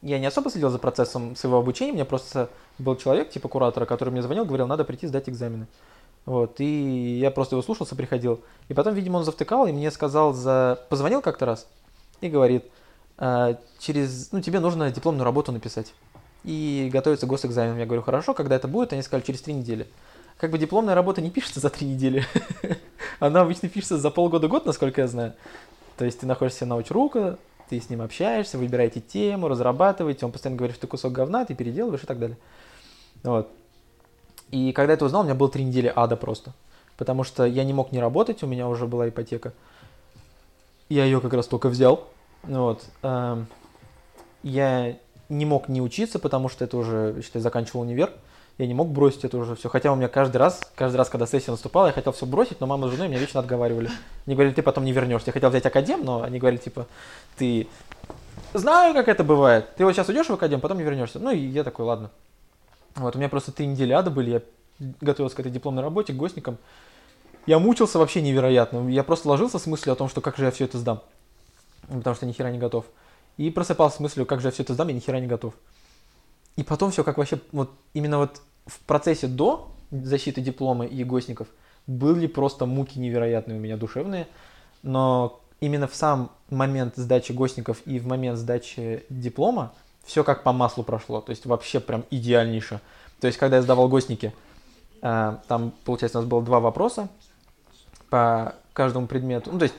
я не особо следил за процессом своего обучения, у меня просто был человек, типа куратора, который мне звонил, говорил, надо прийти сдать экзамены. Вот, и я просто его слушался, приходил. И потом, видимо, он завтыкал и мне сказал за... Позвонил как-то раз и говорит, «А, через... Ну, тебе нужно дипломную работу написать и готовиться к госэкзаменам. Я говорю, хорошо, когда это будет? Они сказали, через три недели. Как бы дипломная работа не пишется за три недели. Она обычно пишется за полгода-год, насколько я знаю. То есть ты находишься на учрука, ты с ним общаешься, выбираете тему, разрабатываете, он постоянно говорит, что ты кусок говна, ты переделываешь и так далее. Вот. И когда я это узнал, у меня было три недели ада просто. Потому что я не мог не работать, у меня уже была ипотека. Я ее как раз только взял. Вот. Эм, Я не мог не учиться, потому что это уже, считай, заканчивал универ. Я не мог бросить это уже все. Хотя у меня каждый раз, каждый раз, когда сессия наступала, я хотел все бросить, но мама с женой меня вечно отговаривали. Они говорили, ты потом не вернешься. Я хотел взять академ, но они говорили, типа, ты знаю, как это бывает. Ты вот сейчас уйдешь в академ, потом не вернешься. Ну и я такой, ладно. Вот, у меня просто три недели ада были, я готовился к этой дипломной работе, к гостникам. Я мучился вообще невероятно. Я просто ложился с мыслью о том, что как же я все это сдам. Потому что ни хера не готов. И просыпался с мыслью, как же я все это сдам, я ни хера не готов. И потом все как вообще, вот именно вот в процессе до защиты диплома и гостников были просто муки невероятные у меня душевные. Но именно в сам момент сдачи гостников и в момент сдачи диплома все как по маслу прошло. То есть вообще прям идеальнейше. То есть когда я сдавал гостники, а, там, получается, у нас было два вопроса по каждому предмету. Ну, то есть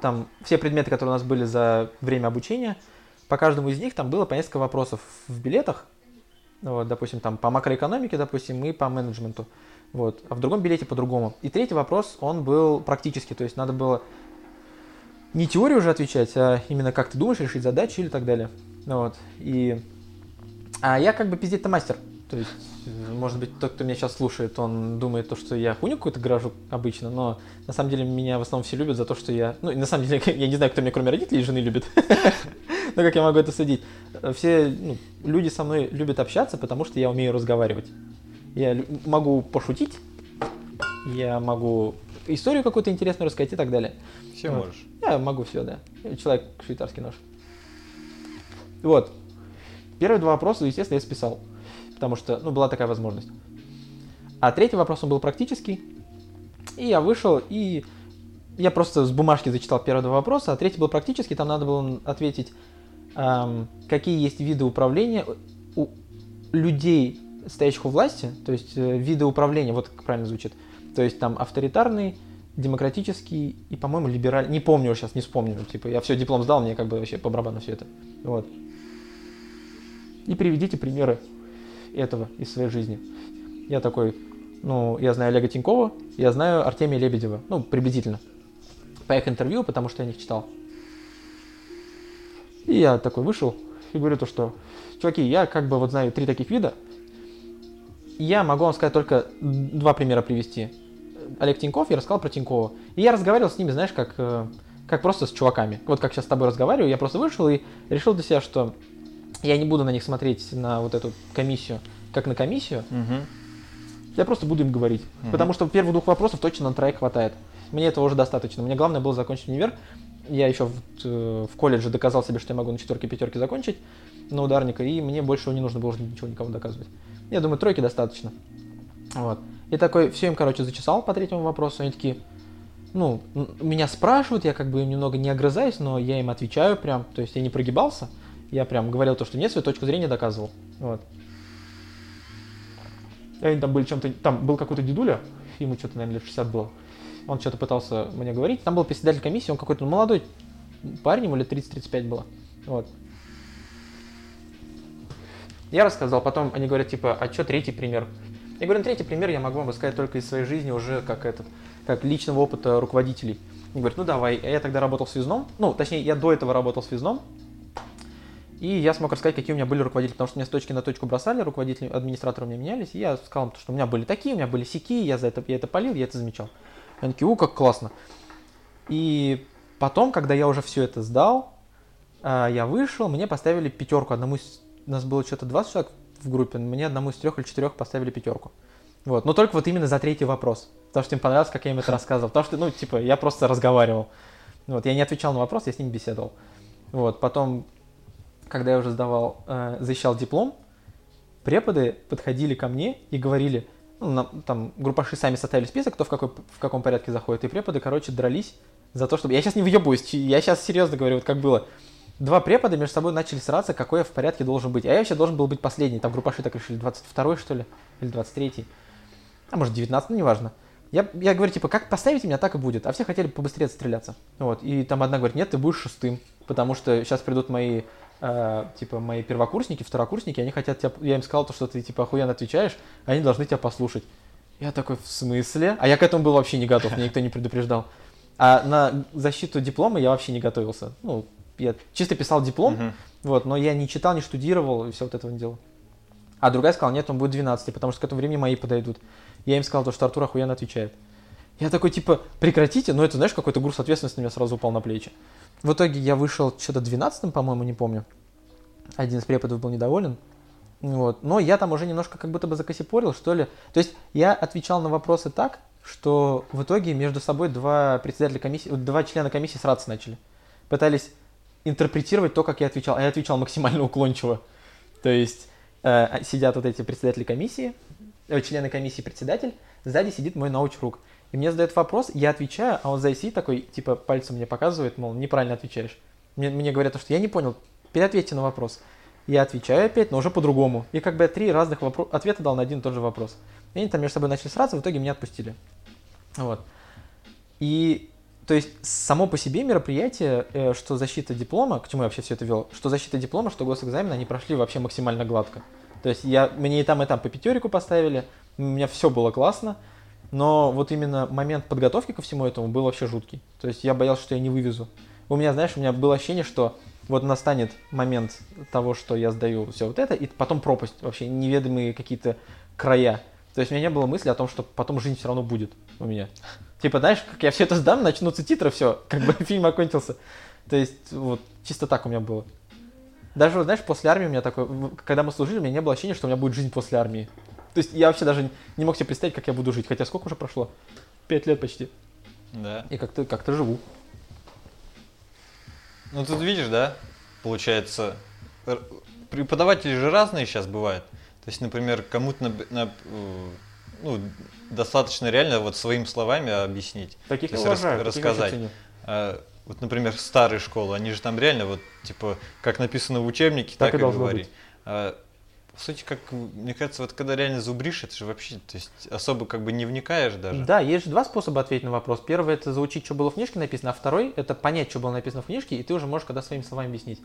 там все предметы, которые у нас были за время обучения, по каждому из них там было по несколько вопросов в билетах. Вот, допустим, там по макроэкономике, допустим, и по менеджменту. Вот. А в другом билете по-другому. И третий вопрос, он был практически, то есть надо было не теорию уже отвечать, а именно как ты думаешь, решить задачи или так далее. Вот. И... А я как бы пиздец-то мастер. То есть, может быть, тот, кто меня сейчас слушает, он думает, то, что я хуйню какую-то гражу обычно, но на самом деле меня в основном все любят за то, что я... Ну, на самом деле, я не знаю, кто меня кроме родителей и жены любит. Но как я могу это судить? Все ну, люди со мной любят общаться, потому что я умею разговаривать. Я могу пошутить, я могу историю какую-то интересную рассказать и так далее. Все можешь. Я могу все, да. Человек швейцарский нож. Вот. Первые два вопроса, естественно, я списал. Потому что, ну, была такая возможность. А третий вопрос, он был практический. И я вышел, и я просто с бумажки зачитал первые два вопроса, а третий был практический, там надо было ответить, эм, какие есть виды управления у людей, стоящих у власти, то есть э, виды управления, вот как правильно звучит. То есть там авторитарный, демократический и, по-моему, либеральный. Не помню сейчас, не вспомню. Типа, я все диплом сдал, мне как бы вообще по барабану все это. Вот. И приведите примеры этого из своей жизни. Я такой, ну, я знаю Олега Тинькова, я знаю Артемия Лебедева, ну, приблизительно. По их интервью, потому что я них читал. И я такой вышел и говорю то, что, чуваки, я как бы вот знаю три таких вида, я могу вам сказать только два примера привести. Олег Тиньков, я рассказал про Тинькова. И я разговаривал с ними, знаешь, как, э, как просто с чуваками. Вот как сейчас с тобой разговариваю, я просто вышел и решил для себя, что я не буду на них смотреть, на вот эту комиссию, как на комиссию. Мгм. Я просто буду им говорить. Мгм. Потому что первых двух вопросов точно на троих хватает. Мне этого уже достаточно. Мне главное было закончить универ. Я еще в, э, в колледже доказал себе, что я могу на четверке пятерке закончить на ударника, и мне больше не нужно было ничего никому доказывать. Я думаю, тройки достаточно. Вот. И такой, все им, короче, зачесал по третьему вопросу. Они такие, ну, меня спрашивают, я как бы им немного не огрызаюсь, но я им отвечаю прям. То есть я не прогибался. Я прям говорил то, что нет, свою точку зрения доказывал. Вот. И Они там были чем-то... Там был какой-то дедуля, ему что-то, наверное, лет 60 было. Он что-то пытался мне говорить. Там был председатель комиссии, он какой-то молодой парень, ему лет 30-35 было. Вот. Я рассказал, потом они говорят, типа, а что третий пример? Я говорю, «Ну, третий пример я могу вам рассказать только из своей жизни уже как этот, как личного опыта руководителей. Они говорят, ну давай, А я тогда работал связном, ну, точнее, я до этого работал связном, и я смог рассказать, какие у меня были руководители, потому что меня с точки на точку бросали, руководители, администраторы у меня менялись, и я сказал им, что у меня были такие, у меня были сики, я за это, я это полил, я это замечал. Они такие, у, как классно. И потом, когда я уже все это сдал, а, я вышел, мне поставили пятерку. Одному из... У нас было что-то 20 человек в группе, мне одному из трех или четырех поставили пятерку. Вот. Но только вот именно за третий вопрос. Потому что им понравилось, как я им это рассказывал. Потому что, ну, типа, я просто разговаривал. Вот. Я не отвечал на вопрос, я с ними беседовал. Вот. Потом, когда я уже сдавал, э, защищал диплом, преподы подходили ко мне и говорили, ну, нам- там группаши сами составили список, кто в, какой, в каком порядке заходит, и преподы, короче, дрались за то, чтобы... Я сейчас не въебуюсь, чи- я сейчас серьезно говорю, вот как было. Два препода между собой начали сраться, какой я в порядке должен быть. А я вообще должен был быть последний, там группаши так решили, 22 что ли, или 23 а может 19, ну неважно. Я, я говорю, типа, как поставите меня, так и будет. А все хотели побыстрее отстреляться. Вот. И там одна говорит, нет, ты будешь шестым, потому что сейчас придут мои, э, типа, мои первокурсники, второкурсники, они хотят тебя... Я им сказал, то, что ты, типа, охуенно отвечаешь, они должны тебя послушать. Я такой, в смысле? А я к этому был вообще не готов, меня никто не предупреждал. А на защиту диплома я вообще не готовился. Ну, я чисто писал диплом, вот, но я не читал, не штудировал и все вот этого не делал. А другая сказала, нет, он будет 12, потому что к этому времени мои подойдут. Я им сказал, то, что Артур охуенно отвечает. Я такой, типа, прекратите, но это, знаешь, какой-то груз ответственности на меня сразу упал на плечи. В итоге я вышел что-то 12 по-моему, не помню. Один из преподов был недоволен. Вот. Но я там уже немножко как будто бы закосипорил, что ли. То есть я отвечал на вопросы так, что в итоге между собой два председателя комиссии, два члена комиссии сраться начали. Пытались интерпретировать то, как я отвечал. А я отвечал максимально уклончиво. То есть э, сидят вот эти председатели комиссии, э, члены комиссии председатель, сзади сидит мой научрук. И мне задают вопрос, я отвечаю, а он сзади сидит такой, типа, пальцем мне показывает, мол, неправильно отвечаешь. Мне, мне говорят, что я не понял, переответьте на вопрос. Я отвечаю опять, но уже по-другому. И как бы я три разных вопро- ответа дал на один и тот же вопрос. И они там между собой начали сраться, в итоге меня отпустили. Вот. И, то есть, само по себе мероприятие, э, что защита диплома, к чему я вообще все это вел, что защита диплома, что госэкзамен, они прошли вообще максимально гладко. То есть, я, мне и там, и там по пятерику поставили, у меня все было классно, но вот именно момент подготовки ко всему этому был вообще жуткий. То есть, я боялся, что я не вывезу. У меня, знаешь, у меня было ощущение, что вот настанет момент того, что я сдаю все вот это, и потом пропасть, вообще неведомые какие-то края. То есть у меня не было мысли о том, что потом жизнь все равно будет у меня. Типа, знаешь, как я все это сдам, начнутся титры, все, как бы фильм окончился. То есть, вот, чисто так у меня было. Даже, знаешь, после армии у меня такое, когда мы служили, у меня не было ощущения, что у меня будет жизнь после армии. То есть я вообще даже не мог себе представить, как я буду жить. Хотя сколько уже прошло? Пять лет почти. Да. И как-то как живу. Ну тут видишь, да, получается, преподаватели же разные сейчас бывают. То есть, например, кому-то на, на, э, ну, достаточно реально вот своими словами объяснить. Таких есть рас- уважаю, очень рассказать. А, вот, например, старые школы, они же там реально вот, типа, как написано в учебнике, Так так, и и, говори. быть. А, по сути, как, мне кажется, вот когда реально зубришь, это же вообще, то есть особо как бы не вникаешь даже. Да, есть же два способа ответить на вопрос. Первый это заучить, что было в книжке написано, а второй это понять, что было написано в книжке, и ты уже можешь когда своими словами объяснить.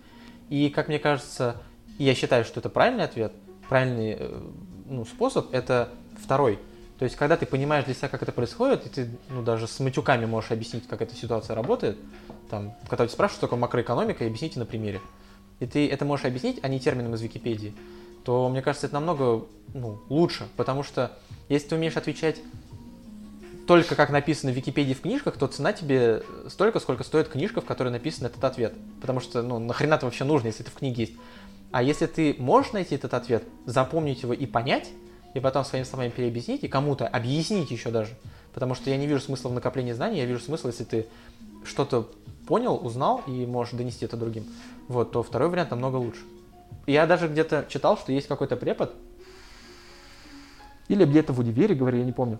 И как мне кажется, я считаю, что это правильный ответ, правильный э, ну, способ, это второй. То есть, когда ты понимаешь для себя, как это происходит, и ты ну, даже с матюками можешь объяснить, как эта ситуация работает, там, когда тебя спрашивают, что такое макроэкономика, и объясните на примере. И ты это можешь объяснить, а не термином из Википедии, то, мне кажется, это намного ну, лучше, потому что если ты умеешь отвечать только как написано в Википедии в книжках, то цена тебе столько, сколько стоит книжка, в которой написан этот ответ. Потому что, ну, нахрена это вообще нужно, если это в книге есть. А если ты можешь найти этот ответ, запомнить его и понять, и потом своими словами переобъяснить, и кому-то объяснить еще даже, потому что я не вижу смысла в накоплении знаний, я вижу смысл, если ты что-то понял, узнал и можешь донести это другим, вот, то второй вариант намного лучше. Я даже где-то читал, что есть какой-то препод, Или где-то в универе говорили, я не помню.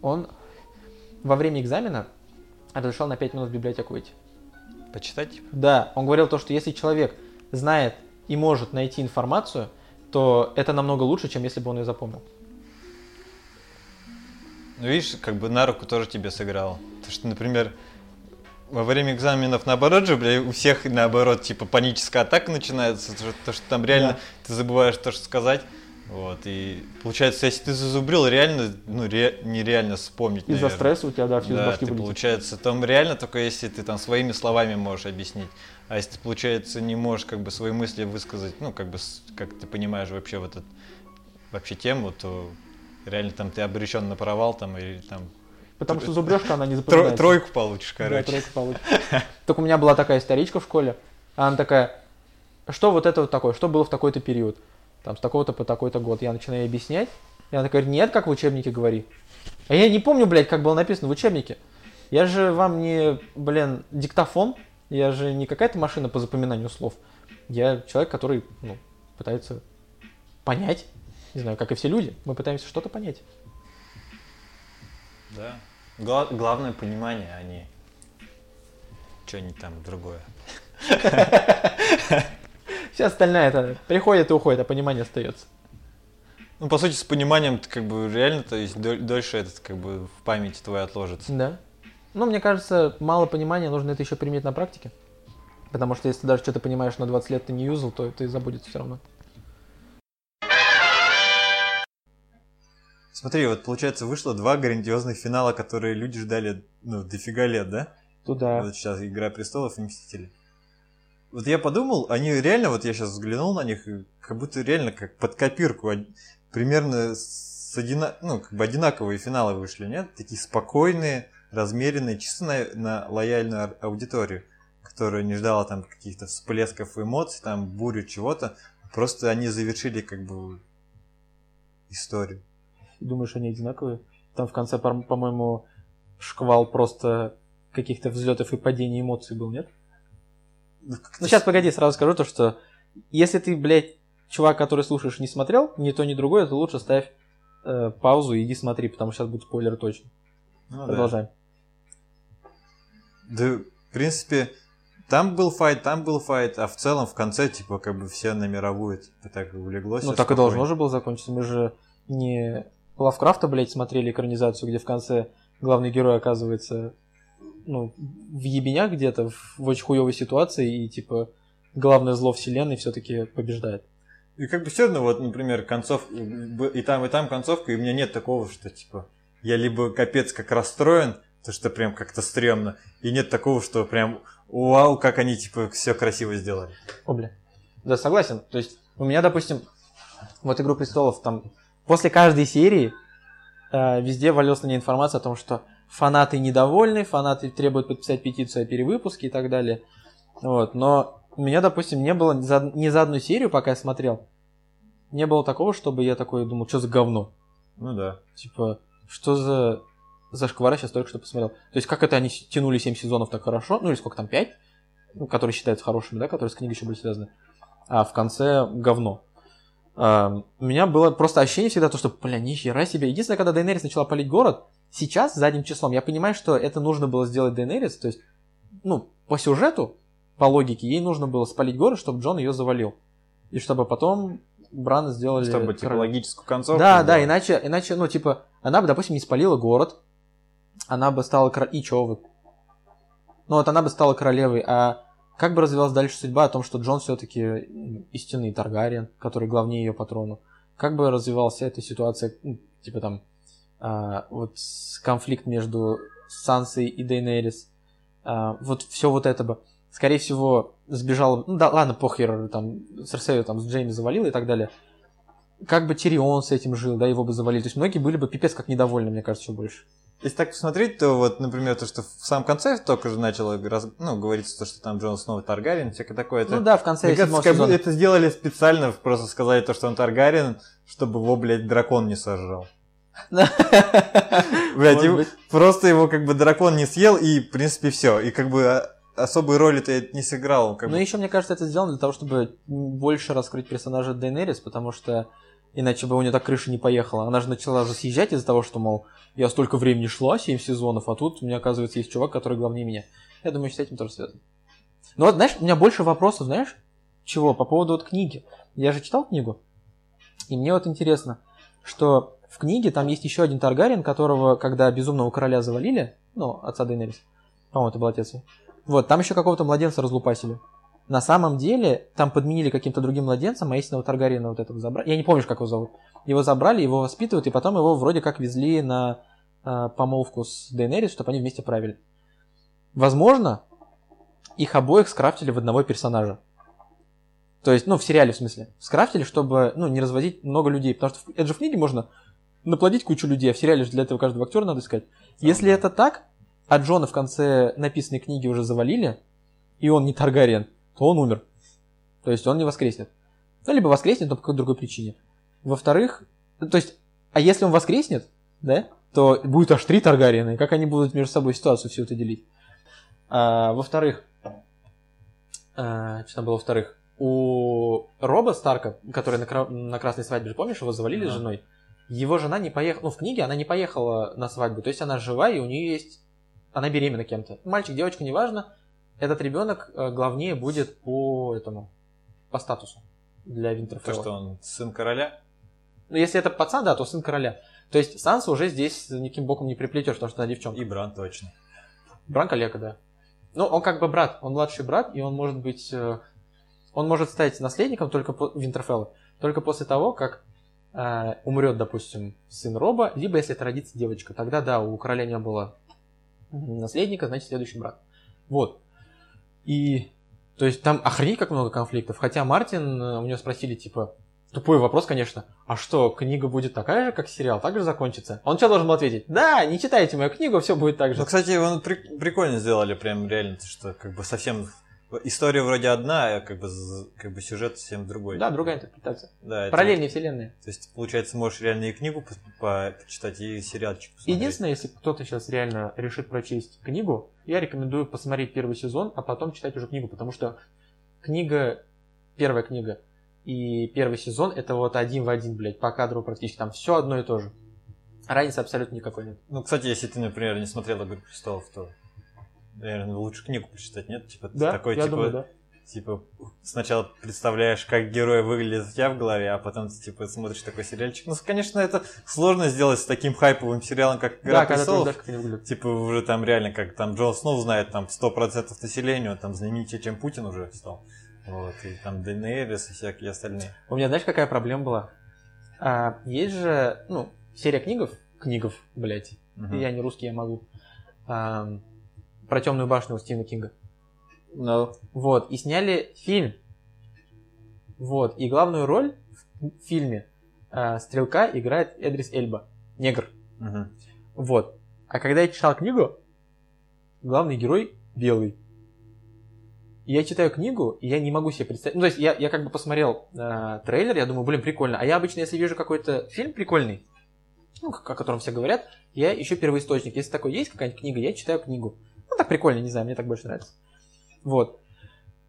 он во время экзамена разрешал на 5 минут в библиотеку выйти. Почитать, типа. Да, он говорил то, что если человек знает и может найти информацию, то это намного лучше, чем если бы он ее запомнил. Ну, видишь, как бы на руку тоже тебе сыграло. То, что, например, во время экзаменов наоборот же, бля, у всех наоборот, типа, паническая атака начинается, то, что- то, что там реально Да. ты забываешь то, что сказать. Вот, и получается, если ты зазубрил, реально, ну, ре- нереально вспомнить, Из-за стресса у тебя, да, все из Да, башки ты, получается, там реально только если ты там своими словами можешь объяснить. А если ты, получается, не можешь как бы свои мысли высказать, ну, как бы, как ты понимаешь вообще в этот, вообще тему, то реально там ты обречен на провал там или там Потому что зубрежка, она не запоминается. тройку получишь, Да, короче. тройку получишь. Только у меня была такая историчка в школе, она такая, что вот это вот такое, что было в такой-то период, там, с такого-то по такой-то год. Я начинаю объяснять, и она такая, нет, как в учебнике говори. А я не помню, блядь, как было написано в учебнике. Я же вам не, блин, диктофон, я же не какая-то машина по запоминанию слов. Я человек, который, ну, пытается понять, не знаю, как и все люди, мы пытаемся что-то понять. Да. Гла- главное понимание, а не что-нибудь там другое. Все остальное это приходит и уходит, а понимание остается. Ну, по сути, с пониманием ты как бы реально, то есть доль- дольше этот как бы в памяти твоей отложится. Да. Ну, мне кажется, мало понимания, нужно это еще применить на практике. Потому что если ты даже что-то понимаешь на 20 лет ты не юзал, то и забудется все равно. Смотри, вот получается вышло два грандиозных финала, которые люди ждали, ну, дофига лет, да? Туда. Вот сейчас Игра престолов и Мстители. Вот я подумал, они реально, вот я сейчас взглянул на них, как будто реально как под копирку. од- Примерно с одина... ну, как бы одинаковые финалы вышли, нет? Такие спокойные, размеренные, чисто на, на лояльную аудиторию, которая не ждала там каких-то всплесков эмоций, там бурю чего-то. Просто они завершили как бы историю. Думаешь, они одинаковые? Там в конце, по- по-моему, шквал просто каких-то взлетов и падений эмоций был, нет? Ну, как-то Ну, сейчас, погоди, сразу скажу то, что если ты, блядь, чувак, который слушаешь, не смотрел ни то, ни другое, то лучше ставь э, паузу и иди смотри, потому что сейчас будут спойлеры точно. Ну да. Продолжаем. Да, в принципе, там был файт, там был файт, а в целом в конце, типа, как бы все на мировую, типа, так улеглось. Ну, так и спокойно. должно же было закончиться. Мы же не Лавкрафта, блядь, смотрели экранизацию, где в конце главный герой оказывается ну, в ебенях где-то, в, в очень хуевой ситуации, и, типа, главное зло вселенной все-таки побеждает. И как бы все равно, вот, например, концов, и там, и там концовка, и у меня нет такого, что, типа, я либо капец как расстроен, то что прям как-то стрёмно, и нет такого, что прям, вау, как они, типа, все красиво сделали. О, бля. Да, согласен. То есть, у меня, допустим, вот «Игру престолов», там, после каждой серии э, везде валилась на мне информация о том, что фанаты недовольны, фанаты требуют подписать петицию о перевыпуске и так далее. Вот, но у меня, допустим, не было за, ни за одну серию, пока я смотрел, не было такого, чтобы я такой думал, что за говно. Ну да. Типа, что за за шквара сейчас только что посмотрел. То есть, как это они тянули 7 сезонов так хорошо, ну или сколько там, 5, ну, которые считаются хорошими, да, которые с книгой еще были связаны, а в конце говно. У меня было просто ощущение всегда то, что, бля, нихера себе. Единственное, когда Дейнерис начала палить город, сейчас, задним числом, я понимаю, что это нужно было сделать Дейнерис, то есть, ну, по сюжету, по логике, ей нужно было спалить город, чтобы Джон ее завалил. И чтобы потом Брана сделали... Чтобы типа королем. логическую концовку. Да, да, сделать. иначе, иначе, ну, типа, она бы, допустим, не спалила город, она бы стала королевой. И чё вы? Ну, вот она бы стала королевой, а как бы развивалась дальше судьба о том, что Джон все-таки истинный Таргариен, который главнее ее патрону? Как бы развивалась эта ситуация, ну, типа там, а, вот конфликт между Сансой и Дейнерис, а, вот все вот это бы. Скорее всего, сбежал, ну да, ладно, похер, там, Серсею там с Джейми завалил и так далее. Как бы Тирион с этим жил, да, его бы завалили. То есть многие были бы пипец как недовольны, мне кажется, еще больше. Если так посмотреть, то вот, например, то, что в самом конце только же начало раз- ну, говориться, то, что там Джон снова Таргариен, всякое такое. Это, Ну да, в конце седьмого как сезона. это сделали специально, просто сказали то, что он Таргариен, чтобы его, блядь, дракон не сожрал. Блядь, его- просто его как бы дракон не съел, и, в принципе, все. И как бы а, особой роли-то это не сыграл. Как Ну, бы. еще, мне кажется, это сделано для того, чтобы больше раскрыть персонажа Дейнерис, потому что иначе бы у нее так крыша не поехала. Она же начала же съезжать из-за того, что, мол, я столько времени шла, 7 сезонов, а тут у меня, оказывается, есть чувак, который главнее меня. Я думаю, что с этим тоже связано. Ну вот, знаешь, у меня больше вопросов, знаешь, чего? По поводу вот книги. Я же читал книгу, и мне вот интересно, что в книге там есть еще один Таргариен, которого, когда Безумного Короля завалили, ну, отца Дейнерис, по-моему, это был отец вот, там еще какого-то младенца разлупасили. На самом деле, там подменили каким-то другим младенцем, а истинного Таргариена вот этого забрали. Я не помню, как его зовут. Его забрали, его воспитывают, и потом его вроде как везли на э, помолвку с Дейнерис, чтобы они вместе правили. Возможно, их обоих скрафтили в одного персонажа. То есть, ну, в сериале в смысле. Скрафтили, чтобы, ну, не разводить много людей. Потому что в- это же в книге можно наплодить кучу людей, а в сериале же для этого каждого актера надо искать. Если это так, а Джона в конце написанной книги уже завалили, и он не Таргариен, то он умер. То есть он не воскреснет. Ну, либо воскреснет, но по какой-то другой причине. Во-вторых, то есть, а если он воскреснет, да, то будет аж три Таргариена, и как они будут между собой ситуацию всю это делить. А, во-вторых, а, что там было во-вторых? У Роба Старка, который на, кра- на красной свадьбе, помнишь, его завалили с Да. женой? Его жена не поехала, ну, в книге она не поехала на свадьбу, то есть она жива, и у нее есть, она беременна кем-то. Мальчик, девочка, неважно, этот ребенок э, главнее будет по этому, по статусу для То, Винтерфелла. что он сын короля. Ну, если это пацан, да, то сын короля. То есть Санса уже здесь никаким боком не приплетешь, потому что она девчонка. И Бран точно. Бран коллега, да. Ну, он как бы брат, он младший брат, и он может быть... э, Он может стать наследником только по... Винтерфелла, только после того, как э, умрет, допустим, сын Роба, либо если это родится девочка. Тогда, да, у короля не было наследника, значит, следующий брат. Вот. И... То есть там охренеть как много конфликтов. Хотя Мартин, э, у него спросили, типа, тупой вопрос, конечно, а что, книга будет такая же, как сериал, так же закончится? Он что должен был ответить? Да, не читайте мою книгу, все будет так же. Ну, кстати, он при- прикольно сделали, прям реально, что как бы совсем история вроде одна, а как бы, как бы сюжет совсем другой. Да, другая интерпретация. Да, это- Параллельные вселенные. То есть, получается, можешь реально и книгу по- по- почитать, и сериальчик посмотреть. Единственное, если кто-то сейчас реально решит прочесть книгу, я рекомендую посмотреть первый сезон, а потом читать уже книгу, потому что книга, первая книга и первый сезон это вот один в один, блядь, по кадру практически там все одно и то же. Разницы абсолютно никакой нет. Ну, кстати, если ты, например, не смотрел «Игру престолов», то, наверное, лучше книгу почитать, нет? Типа, ты Да, такой, я типа, думаю, да. типа, сначала представляешь, как герой выглядит у тебя в голове, а потом ты, типа, смотришь такой сериальчик. Ну, конечно, это сложно сделать с таким хайповым сериалом, как «Игра Да, когда ты престолов». они выглядят. Типа уже там реально, как там Джон Сноу знает, там 100% населения, он там знаменитее, чем Путин уже стал. Вот, и там Дейнерис и всякие остальные. У меня, знаешь, какая проблема была? А, есть же, ну, серия книгов, книгов, блядь, Мгм. я не русский, я могу, ам, про темную башню у Стивена Кинга. Ну, Вот, и сняли фильм. Вот, и главную роль в фильме а, Стрелка играет Эдрис Эльба, негр. мгм. Вот. А когда я читал книгу, главный герой белый. И я читаю книгу, и я не могу себе представить. Ну, то есть я, я как бы посмотрел а, трейлер, я думаю, блин, прикольно. А я обычно, если вижу какой-то фильм прикольный, ну, о котором все говорят, я ищу первоисточник. Если такой есть какая-нибудь книга, я читаю книгу. Так прикольно, не знаю, мне так больше нравится. Вот.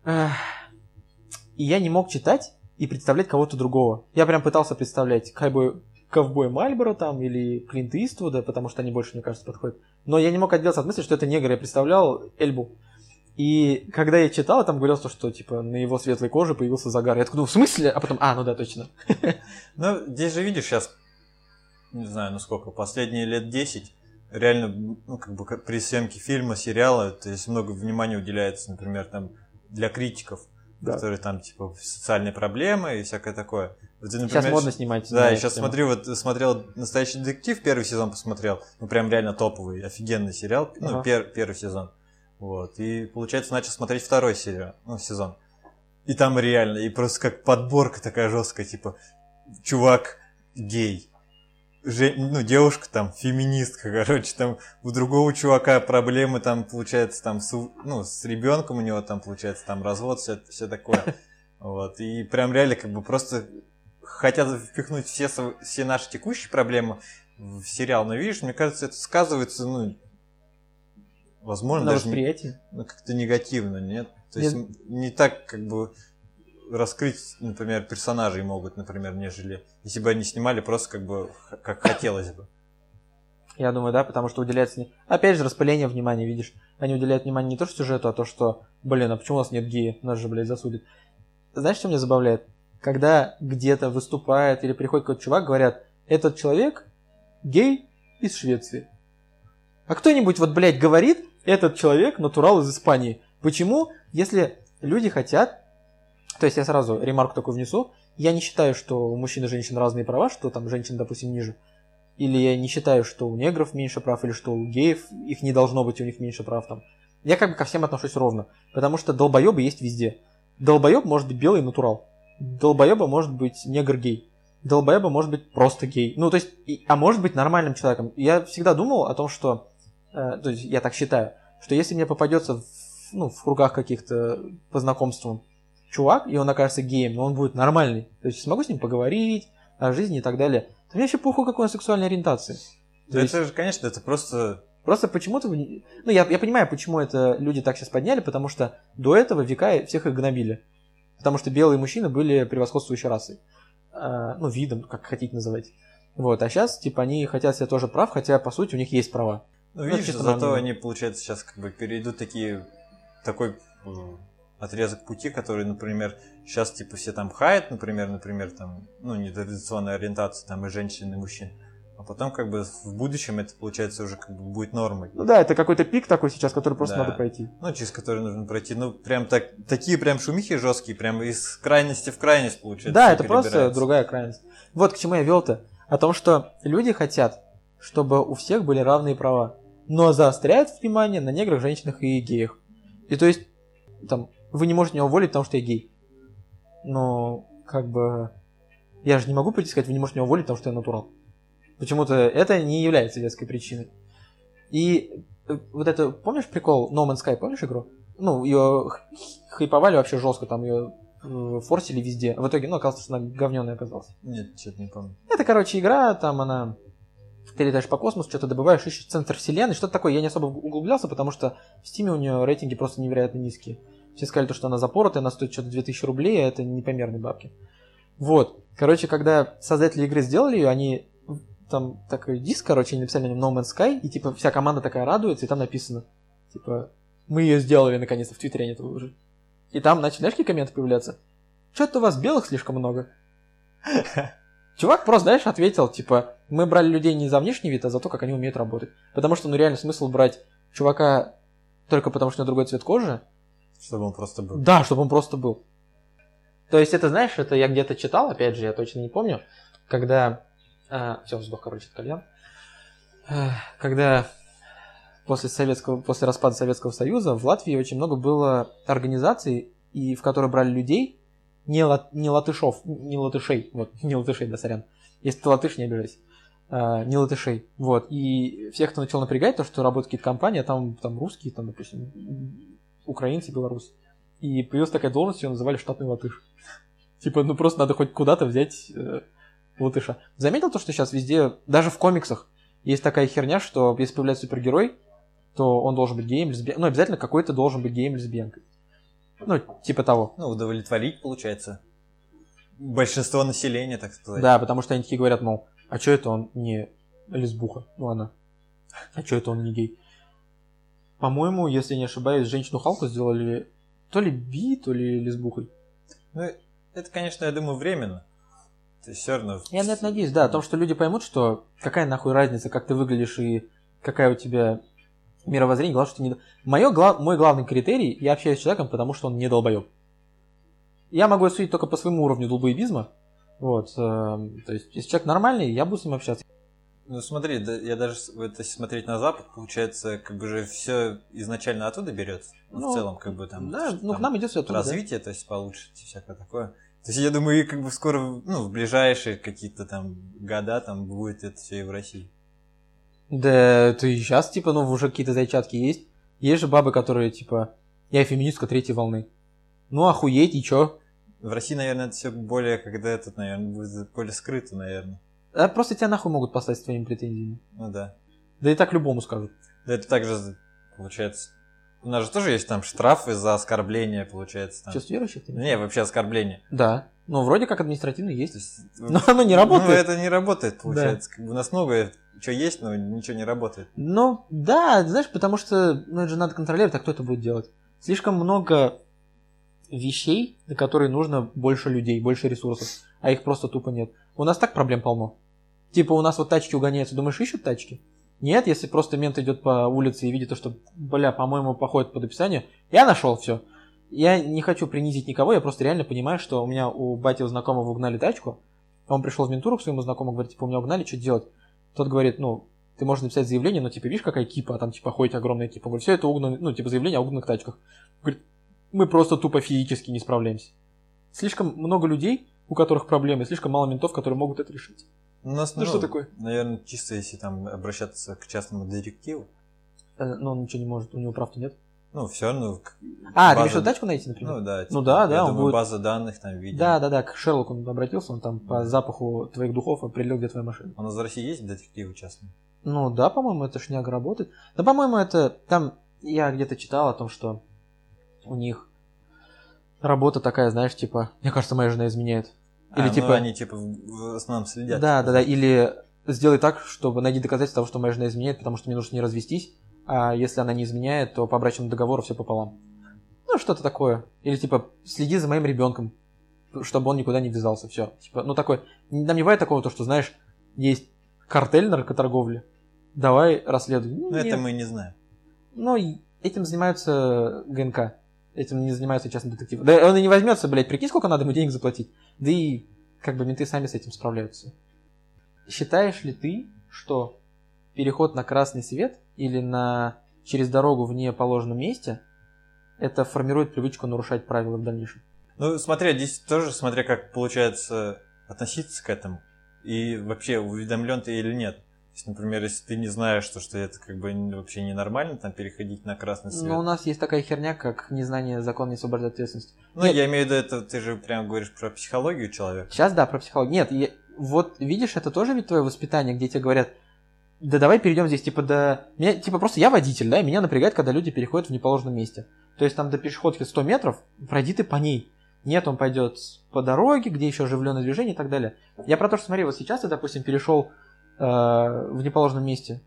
И я не мог читать и представлять кого-то другого. Я прям пытался представлять ковбой, ковбой Мальборо там или Клинт Иствуда, потому что они больше, мне кажется, подходят. Но я не мог отделаться от мысли, что это негр. Я представлял Эльбу. И когда я читал, там говорилось, что типа на его светлой коже появился загар. Я такой, ну в смысле? А потом, а, ну да, точно. Ну, здесь же видишь сейчас, не знаю, ну сколько, последние лет 10, реально, ну, как бы при съемке фильма, сериала, то есть много внимания уделяется, например, там, для критиков, Да. которые там, типа, социальные проблемы и всякое такое. Вот, ты, Сейчас например, модно снимать. Да, я сейчас тему. смотрю, вот смотрел «Настоящий детектив», первый сезон посмотрел, ну прям реально топовый, офигенный сериал, ну Ага. пер- первый сезон. Вот, и получается начал смотреть второй сериал, ну сезон. И там реально, и просто как подборка такая жесткая, типа, чувак гей, Же- ну, девушка там, феминистка, короче, там у другого чувака проблемы там, получается, там, с, ну, с ребенком у него там, получается, там развод, все, все такое. Вот, и прям реально как бы просто хотят впихнуть все, все наши текущие проблемы в сериал, но видишь, мне кажется, это сказывается, ну, возможно, на даже не- ну, как-то негативно, нет? То есть Нет. не так, как бы, раскрыть, например, персонажей могут, например, нежели если бы они снимали просто как бы как хотелось бы. Я думаю, да, потому что уделяется... Опять же, распыление внимания, видишь. Они уделяют внимание не то что сюжету, а то, что, блин, а почему у нас нет гея? Нас же, блядь, засудят. Знаешь, что меня забавляет? Когда где-то выступает или приходит какой-то чувак, говорят, этот человек гей из Швеции. А кто-нибудь вот, блядь, говорит, этот человек натурал из Испании. Почему? Если люди хотят... То есть я сразу ремарку такую внесу. Я не считаю, что у мужчин и женщин разные права, что там женщин, допустим, ниже. Или я не считаю, что у негров меньше прав, или что у геев их не должно быть, у них меньше прав там. Я как бы ко всем отношусь ровно. Потому что долбоебы есть везде. Долбоеб может быть белый натурал. Долбоеба может быть негр-гей. Долбоеба может быть просто гей. Ну, то есть, и- а может быть нормальным человеком. Я всегда думал о том, что, э, то есть, я так считаю, что если мне попадется в, ну, в кругах каких-то по знакомствам чувак, и он окажется геем, но он будет нормальный, то есть смогу с ним поговорить о жизни и так далее, то мне вообще похуй, какой он сексуальной ориентации. То Да есть- это же, конечно, это просто... Просто почему-то... Ну, я, я понимаю, почему это люди так сейчас подняли, потому что до этого века всех их гнобили. Потому что белые мужчины были превосходствующей расой. А, ну, видом, как хотите называть. Вот, а сейчас, типа, они хотят себе тоже прав, хотя, по сути, у них есть права. Ну, Ну, видишь, чисто зато они, получается, сейчас как бы перейдут такие... Такой м, отрезок пути, который, например, сейчас типа все там хаят, например, например, там, ну, нетрадиционная ориентация, там, и женщин, и мужчин. А потом, как бы, в будущем это, получается, уже как бы будет нормой. Ну да, это какой-то пик такой сейчас, который просто Да. надо пройти. Ну, через который нужно пройти. Ну, прям так, такие прям шумихи жесткие, прям из крайности в крайность, получается. Да, это просто другая крайность. Вот к чему я вел-то. О том, что люди хотят, чтобы у всех были равные права. Но заостряют внимание на неграх, женщинах и геях. И то есть, там, вы не можете меня уволить, потому что я гей. Но, как бы, я же не могу прийти и сказать, вы не можете меня уволить, потому что я натурал. Почему-то это не является веской причиной. И э, вот это, помнишь прикол No Man's Sky, помнишь игру? Ну, ее хайповали вообще жестко, там ее форсили везде. В итоге, ну, оказалось, что она говненая оказалась. Нет, что-то не помню. Это, короче, игра, там она... Ты летаешь по космосу, что-то добываешь, ищешь центр вселенной, что-то такое. Я не особо углублялся, потому что в Стиме у нее рейтинги просто невероятно низкие. Все сказали, то, что она запоротая, она стоит что-то 2000 рублей, а это непомерные бабки. Вот. Короче, когда создатели игры сделали ее, они там такой диск, короче, они написали на нем No Man's Sky, и типа вся команда такая радуется, и там написано, типа, мы ее сделали наконец-то, в Твиттере они это выложили. И там начали, знаешь, какие комменты появляться? Что-то у вас белых слишком много. Чувак просто, знаешь, ответил, типа, мы брали людей не за внешний вид, а за то, как они умеют работать. Потому что, ну, реально смысл брать чувака только потому, что у него другой цвет кожи. Чтобы он просто был. Да, чтобы он просто был. То есть, это, знаешь, это я где-то читал, опять же, я точно не помню, когда... все, вздох, короче, от кальян. Э, Когда после, советского, после распада Советского Союза в Латвии очень много было организаций, и в которые брали людей, не, лат, не латышов, не латышей, вот, не латышей, да, сорян. Если ты латыш, не обижайся. А, не латышей. Вот. И всех, кто начал напрягать, то, что работают какие-то компании, а там, там русские, там, допустим, украинцы, белорусы. И появилась такая должность, ее называли штатный латыш. Типа, ну просто надо хоть куда-то взять э, латыша. Заметил то, что сейчас везде, даже в комиксах, есть такая херня, что если появляется супергерой, то он должен быть геем, лесбиянкой. Ну, обязательно какой-то должен быть геем, лесбиянкой. Ну, типа того. Ну, удовлетворить, получается. большинство населения, так сказать. Да, потому что они такие говорят, мол, а что это он не лесбуха? Ну, она. А что это он не гей? По-моему, если не ошибаюсь, женщину Халку сделали то ли би, то ли лесбухой. Ну, это, конечно, я думаю, временно. Есть все равно... Я на это надеюсь, да, о том, что люди поймут, что какая нахуй разница, как ты выглядишь и какая у тебя мировоззрение, главное, что ты не... Моё, гла- мой главный критерий, я общаюсь с человеком, потому что он не долбоеб. Я могу судить только по своему уровню долбоебизма. Вот, эм, то есть, если человек нормальный, я буду с ним общаться. Ну смотри, да, я даже если смотреть на Запад, получается, как бы же все изначально оттуда берется. Ну, Ну, в целом, как бы там. Да, ну, к там нам идет все оттуда. да. развитие, то есть получше и всякое такое. То есть я думаю, и как бы скоро, ну, в ближайшие какие-то там года там будет это все и в России. Да, это и сейчас, типа, ну, уже какие-то зайчатки есть. Есть же бабы, которые, типа, я феминистка третьей волны. Ну, охуеть, и чё? В России, наверное, это все более, когда этот, наверное, будет более скрыто, наверное. А просто тебя нахуй могут послать с твоими претензиями. Ну да. Да и так любому скажут. Да это также, получается, у нас же тоже есть там штрафы за оскорбление, получается. Там. Чувств верующих? Не, вообще оскорбление. Да. Ну, вроде как административно есть. Есть, Но оно не Ну, работает. это не работает, получается. Бы у нас много чего есть, но ничего не работает. Ну, да, знаешь, потому что, ну, это же надо контролировать, а кто это будет делать? Слишком много вещей, на которые нужно больше людей, больше ресурсов, а их просто тупо нет. У нас так проблем полно. Типа у нас вот тачки угоняются, думаешь, ищут тачки? Нет, если просто мент идет по улице и видит то, что, бля, по-моему, походит под описание, я нашел все. Я не хочу принизить никого, я просто реально понимаю, что у меня у бати у знакомого угнали тачку, он пришел в ментуру к своему знакомому, говорит, типа, у меня угнали, что делать? Тот говорит, ну, ты можешь написать заявление, но типа, видишь, какая кипа, а там типа ходит огромная кипа. Говорит, все это угнано, ну, типа заявление о угнанных тачках. Говорит, мы просто тупо физически не справляемся. Слишком много людей, у которых проблемы, и слишком мало ментов, которые могут это решить. У нас, Ну, что такое? Наверное, чисто если там обращаться к частному детективу, Э, Но он ничего не может, у него прав-то нет. ну, все равно... А, ты база- в виду тачку найти, например? Ну да, Ну да, я да, он думаю, будет- база данных там видео. Да, да, да, к Шерлоку он обратился, он там по запаху твоих духов определил, где твоя машина. У нас в России есть детективы частные? Ну да, по-моему, это шняга работает. Да, по-моему, это там я где-то читал о том, что у них работа такая, знаешь, типа, мне кажется, моя жена изменяет. Или А, ну, типа, они типа в основном следят. да, да, да, или сделай так, чтобы найди доказательства того, что моя жена изменяет, потому что мне нужно с ней развестись, а если она не изменяет, то по брачному договору все пополам. Ну, что-то такое. Или типа, следи за моим ребенком, чтобы он никуда не ввязался, все. Типа, ну такой, там не бывает такого, то, что, знаешь, есть картель наркоторговли, давай расследуй. Ну, это мы не знаем. Ну, этим занимаются ГНК. Этим не занимаются частные детективы. Да он и не возьмется, блядь, прикинь, сколько надо ему денег заплатить. Да и как бы менты сами с этим справляются. Считаешь ли ты, что переход на красный свет или на через дорогу в неположенном месте это формирует привычку нарушать правила в дальнейшем? Ну, смотря, здесь тоже, смотря как получается относиться к этому. И вообще, уведомлен ты или нет. Есть, например, если ты не знаешь, что, что это как бы вообще ненормально, там, переходить на красный свет. Но у нас есть такая херня, как незнание закона не освобождает ответственности. Ну, Нет. я имею в виду, это ты же прям говоришь про психологию человека. Сейчас, да, про психологию. Нет, я- вот видишь, это тоже ведь твое воспитание, где тебе говорят, да давай перейдем здесь, типа, до... Меня, типа, просто я водитель, да, и меня напрягает, когда люди переходят в неположенном месте. То есть там до пешеходки 100 метров, пройди ты по ней. Нет, он пойдет по дороге, где еще оживленное движение и так далее. Я про то, что смотри, вот сейчас ты, допустим, перешел э, в неположенном месте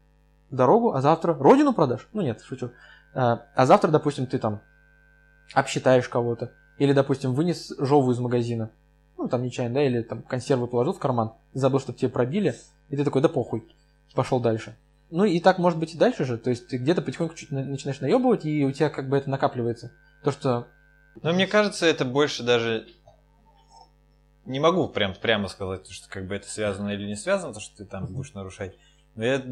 дорогу, а завтра родину продашь? Ну нет, шучу. Э, а завтра, допустим, ты там обсчитаешь кого-то. Или, допустим, вынес жову из магазина. Ну, там нечаянно, да, или там консервы положил в карман, забыл, чтобы тебе пробили, и ты такой, да похуй, пошел дальше. Ну и так может быть и дальше же, то есть ты где-то потихоньку чуть на- начинаешь наебывать, и у тебя как бы это накапливается. То, что Но мне кажется, это больше даже... Не могу прям, прямо сказать, что как бы это связано или не связано, то, что ты там будешь нарушать. Но я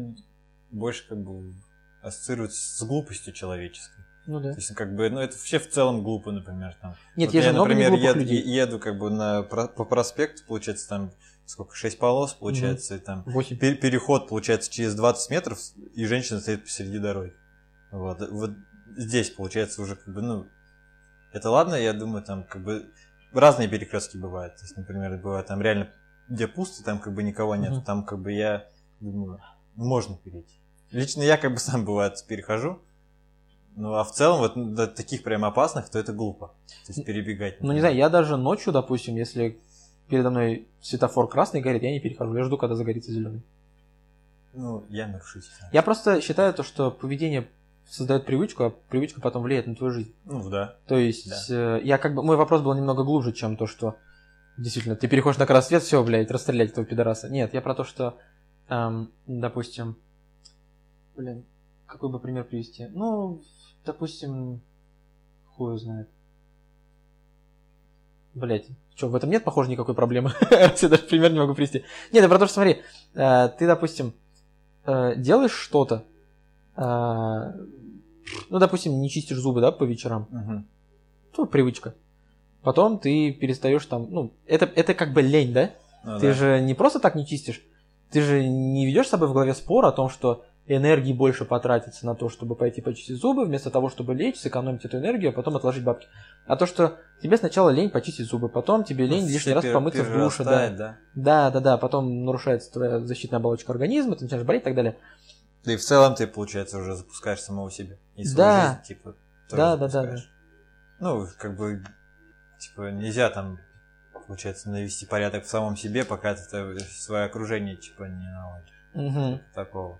больше как бы ассоциирую с глупостью человеческой. Ну да. То есть, как бы, ну, это вообще в целом глупо, например, там. Нет, Вот я, же много например, неглупых еду, людей. еду как бы на, по проспекту, получается, там сколько, 6 полос, получается, и там Восемь. пер- переход, получается, через 20 метров, и женщина стоит посреди дороги. Вот, вот здесь, получается, уже как бы, ну, это ладно, я думаю, там как бы разные перекрестки бывают. То есть, например, бывает там реально, где пусто, там как бы никого нет. Мгм. Там как бы я думаю, можно перейти. Лично я как бы сам бывает перехожу. Ну, а в целом, вот до таких прям опасных, то это глупо. То есть перебегать. Ну не знаю, я даже ночью, допустим, если передо мной светофор красный горит, я не перехожу, я жду, когда загорится зеленый. Ну, я нарушитель. Я просто считаю то, что поведение создает привычку, а привычка потом влияет на твою жизнь. Ну, да. То есть, э, я как бы, мой вопрос был немного глубже, чем то, что действительно ты переходишь на красный свет, все, блядь, расстрелять этого пидораса. Нет, я про то, что, эм, допустим, блин, какой бы пример привести? Ну, допустим, хуй знает. Блять, что, в этом нет, похоже, никакой проблемы? Я даже пример не могу привести. Нет, я про то, что смотри, э, ты, допустим, э, делаешь что-то, э, ну, допустим, не чистишь зубы, да, по вечерам, Мгм. ну, привычка. Потом ты перестаешь там, ну, это, это как бы лень, да? Ну, ты да. же не просто так не чистишь, ты же не ведешь с собой в голове спор о том, что энергии больше потратится на то, чтобы пойти почистить зубы, вместо того, чтобы лечь, сэкономить эту энергию, а потом отложить бабки. А то, что тебе сначала лень почистить зубы, потом тебе лень Ну, лишний раз пер- помыться в душе, да. да. Да, да, да, потом нарушается твоя защитная оболочка организма, ты начинаешь болеть и так далее. Да и в целом ты, получается, уже запускаешь самого себя. И свою Да. жизнь, типа, Да, да, да, запускаешь. Ну, как бы, типа, нельзя там, получается, навести порядок в самом себе, пока ты это свое окружение, типа, не наладишь. Мгм. Такого.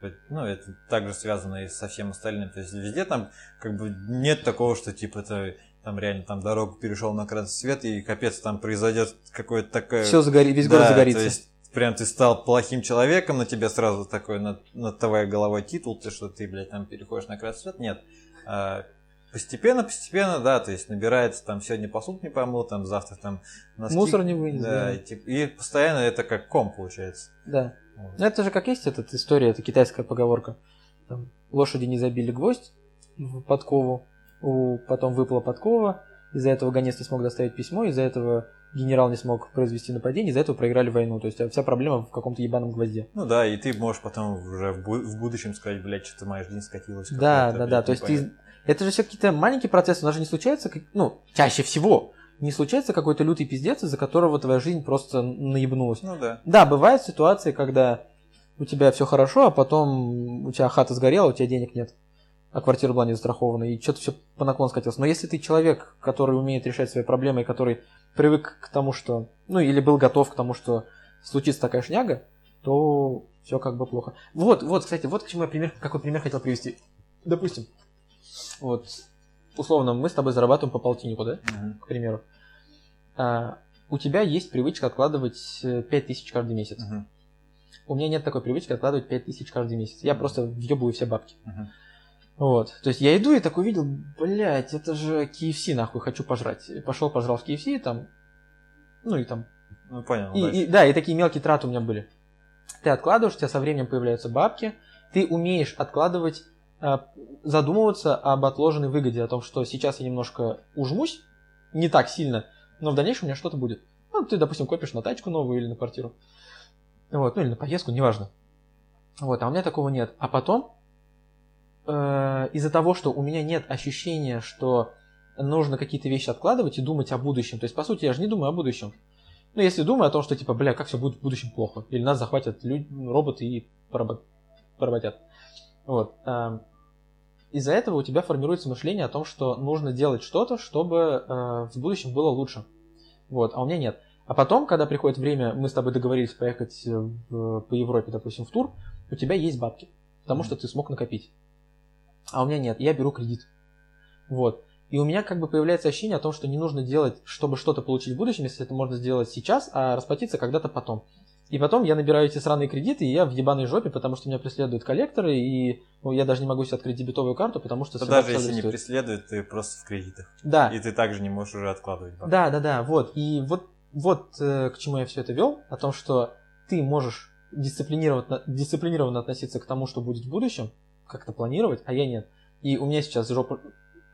Это- Ну, это также связано и со всем остальным. То есть везде там, как бы, нет такого, что, типа, ты там реально там дорогу перешел на красный свет, и капец, там произойдет какое-то такое... Все загори, весь город Да, загорится. То есть, прям ты стал плохим человеком, на тебя сразу такой над, над твоей головой титул, ты что ты, блядь, там переходишь на красный свет. Нет. А, постепенно, постепенно, да, то есть набирается там сегодня посуд не помыл, там завтра там носки- Мусор не вынес, Да, да. И, тип- и постоянно это как ком получается. Да. Вот. Ну, это же как есть эта история, это китайская поговорка. Там, лошади не забили гвоздь в подкову, у, потом выпала подкова, из-за этого гонец не смог доставить письмо, из-за этого генерал не смог произвести нападение, из-за этого проиграли войну. То есть а вся проблема в каком-то ебаном гвозде. Ну да, и ты можешь потом уже в, бу- в будущем сказать, блядь, что-то моя жизнь скатилась. Да, да, блядь, да. То есть ты, это же все какие-то маленькие процессы, у нас же не случается, как- ну, чаще всего не случается какой-то лютый пиздец, из-за которого твоя жизнь просто наебнулась. Ну да. Да, бывают ситуации, когда у тебя все хорошо, а потом у тебя хата сгорела, у тебя денег нет, а квартира была не застрахована, и что-то все по наклону скатилось. Но если ты человек, который умеет решать свои проблемы, и который привык к тому, что... Ну, или был готов к тому, что случится такая шняга, то все как бы плохо. Вот, вот, кстати, вот к чему я пример, какой пример хотел привести. Допустим, вот, условно, мы с тобой зарабатываем по полтиннику, да? Мгм. к примеру, а, у тебя есть привычка откладывать э, 5000 каждый месяц. Мгм. У меня нет такой привычки откладывать 5000 каждый месяц. Я просто въебываю все бабки. Мгм. Вот. То есть я иду и такой видел, блядь, это же KFC, нахуй, хочу пожрать. Пошел, пожрал в KFC, там, ну и там. Ну понял. И, дальше. и- да, и такие мелкие траты у меня были. Ты откладываешь, у тебя со временем появляются бабки, ты умеешь откладывать, а, задумываться об отложенной выгоде, о том, что сейчас я немножко ужмусь, не так сильно, но в дальнейшем у меня что-то будет. Ну, ты, допустим, копишь на тачку новую или на квартиру. Вот, ну или на поездку, неважно. Вот, а у меня такого нет. А потом, э, из-за того, что у меня нет ощущения, что нужно какие-то вещи откладывать и думать о будущем. То есть, по сути, я же не думаю о будущем. Ну, если думаю о том, что, типа, бля, как все будет в будущем плохо. Или нас захватят люди, роботы и порабо- поработят. Вот. ам, Из-за этого у тебя формируется мышление о том, что нужно делать что-то, чтобы э, в будущем было лучше. Вот, а у меня нет. А потом, когда приходит время, мы с тобой договорились поехать э, в- по Европе, допустим, в тур, у тебя есть бабки, потому что ты смог накопить. А у меня нет, я беру кредит. Вот. И у меня как бы появляется ощущение о том, что не нужно делать, чтобы что-то получить в будущем, если это можно сделать сейчас, а расплатиться когда-то потом. И потом я набираю эти сраные кредиты, и я в ебаной жопе, потому что меня преследуют коллекторы, и ну, я даже не могу себе открыть дебетовую карту, потому что... Всё даже если не стоит. преследует, ты просто в кредитах. Да, И ты также не можешь уже откладывать бабки. да, да, да, вот. И вот, вот э, к чему я все это вел, о том, что ты можешь дисциплинированно, дисциплинированно относиться к тому, что будет в будущем, как-то планировать, а я нет. И у меня сейчас жопа...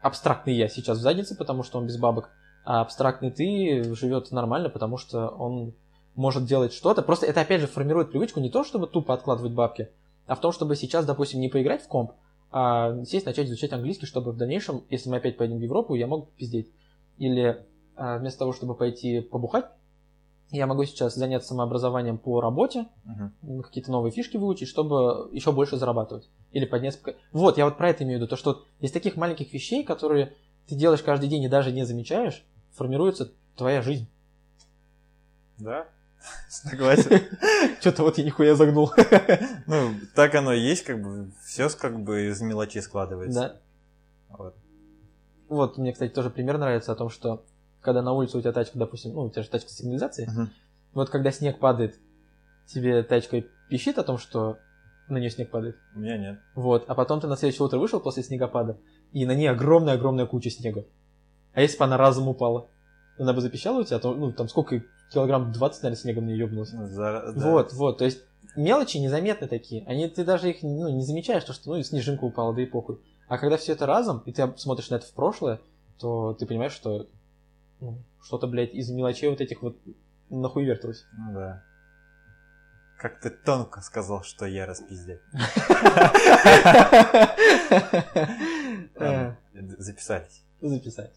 Абстрактный я сейчас в заднице, потому что он без бабок, а абстрактный ты живет нормально, потому что он может делать что-то. Просто это опять же формирует привычку не то, чтобы тупо откладывать бабки, а в том, чтобы сейчас, допустим, не поиграть в комп, а сесть, начать изучать английский, чтобы в дальнейшем, если мы опять поедем в Европу, я мог пиздеть. Или а, вместо того, чтобы пойти побухать, я могу сейчас заняться самообразованием по работе, м, какие-то новые фишки выучить, чтобы еще больше зарабатывать. Или поднять... пока- Вот, я вот про это имею в виду. То, что из таких маленьких вещей, которые ты делаешь каждый день и даже не замечаешь, формируется твоя жизнь. Да, согласен. Что-то вот я нихуя загнул. Ну, так оно и есть, как бы, все как бы из мелочей складывается. Да. Вот. Вот, мне, кстати, тоже пример нравится о том, что когда на улице у тебя тачка, допустим, ну, у тебя же тачка сигнализации, Мгм. вот когда снег падает, тебе тачка пищит о том, что на нее снег падает. У меня нет. Вот, а потом ты на следующее утро вышел после снегопада, и на ней огромная-огромная куча снега. А если бы она разом упала? Она бы запищала у тебя, то, ну, там сколько, килограмм 20, наверное, снегом на нее ёбнулось. Ну, за- да. Вот, вот, то есть мелочи незаметны такие. Они, ты даже их ну, не замечаешь, то, что ну, снежинка упала, да и похуй. А когда все это разом, и ты смотришь на это в прошлое, то ты понимаешь, что ну, что-то, блядь, из мелочей вот этих вот нахуй вертелось. Ну да. Как ты тонко сказал, что я распиздяй. Э, Записались. Записать.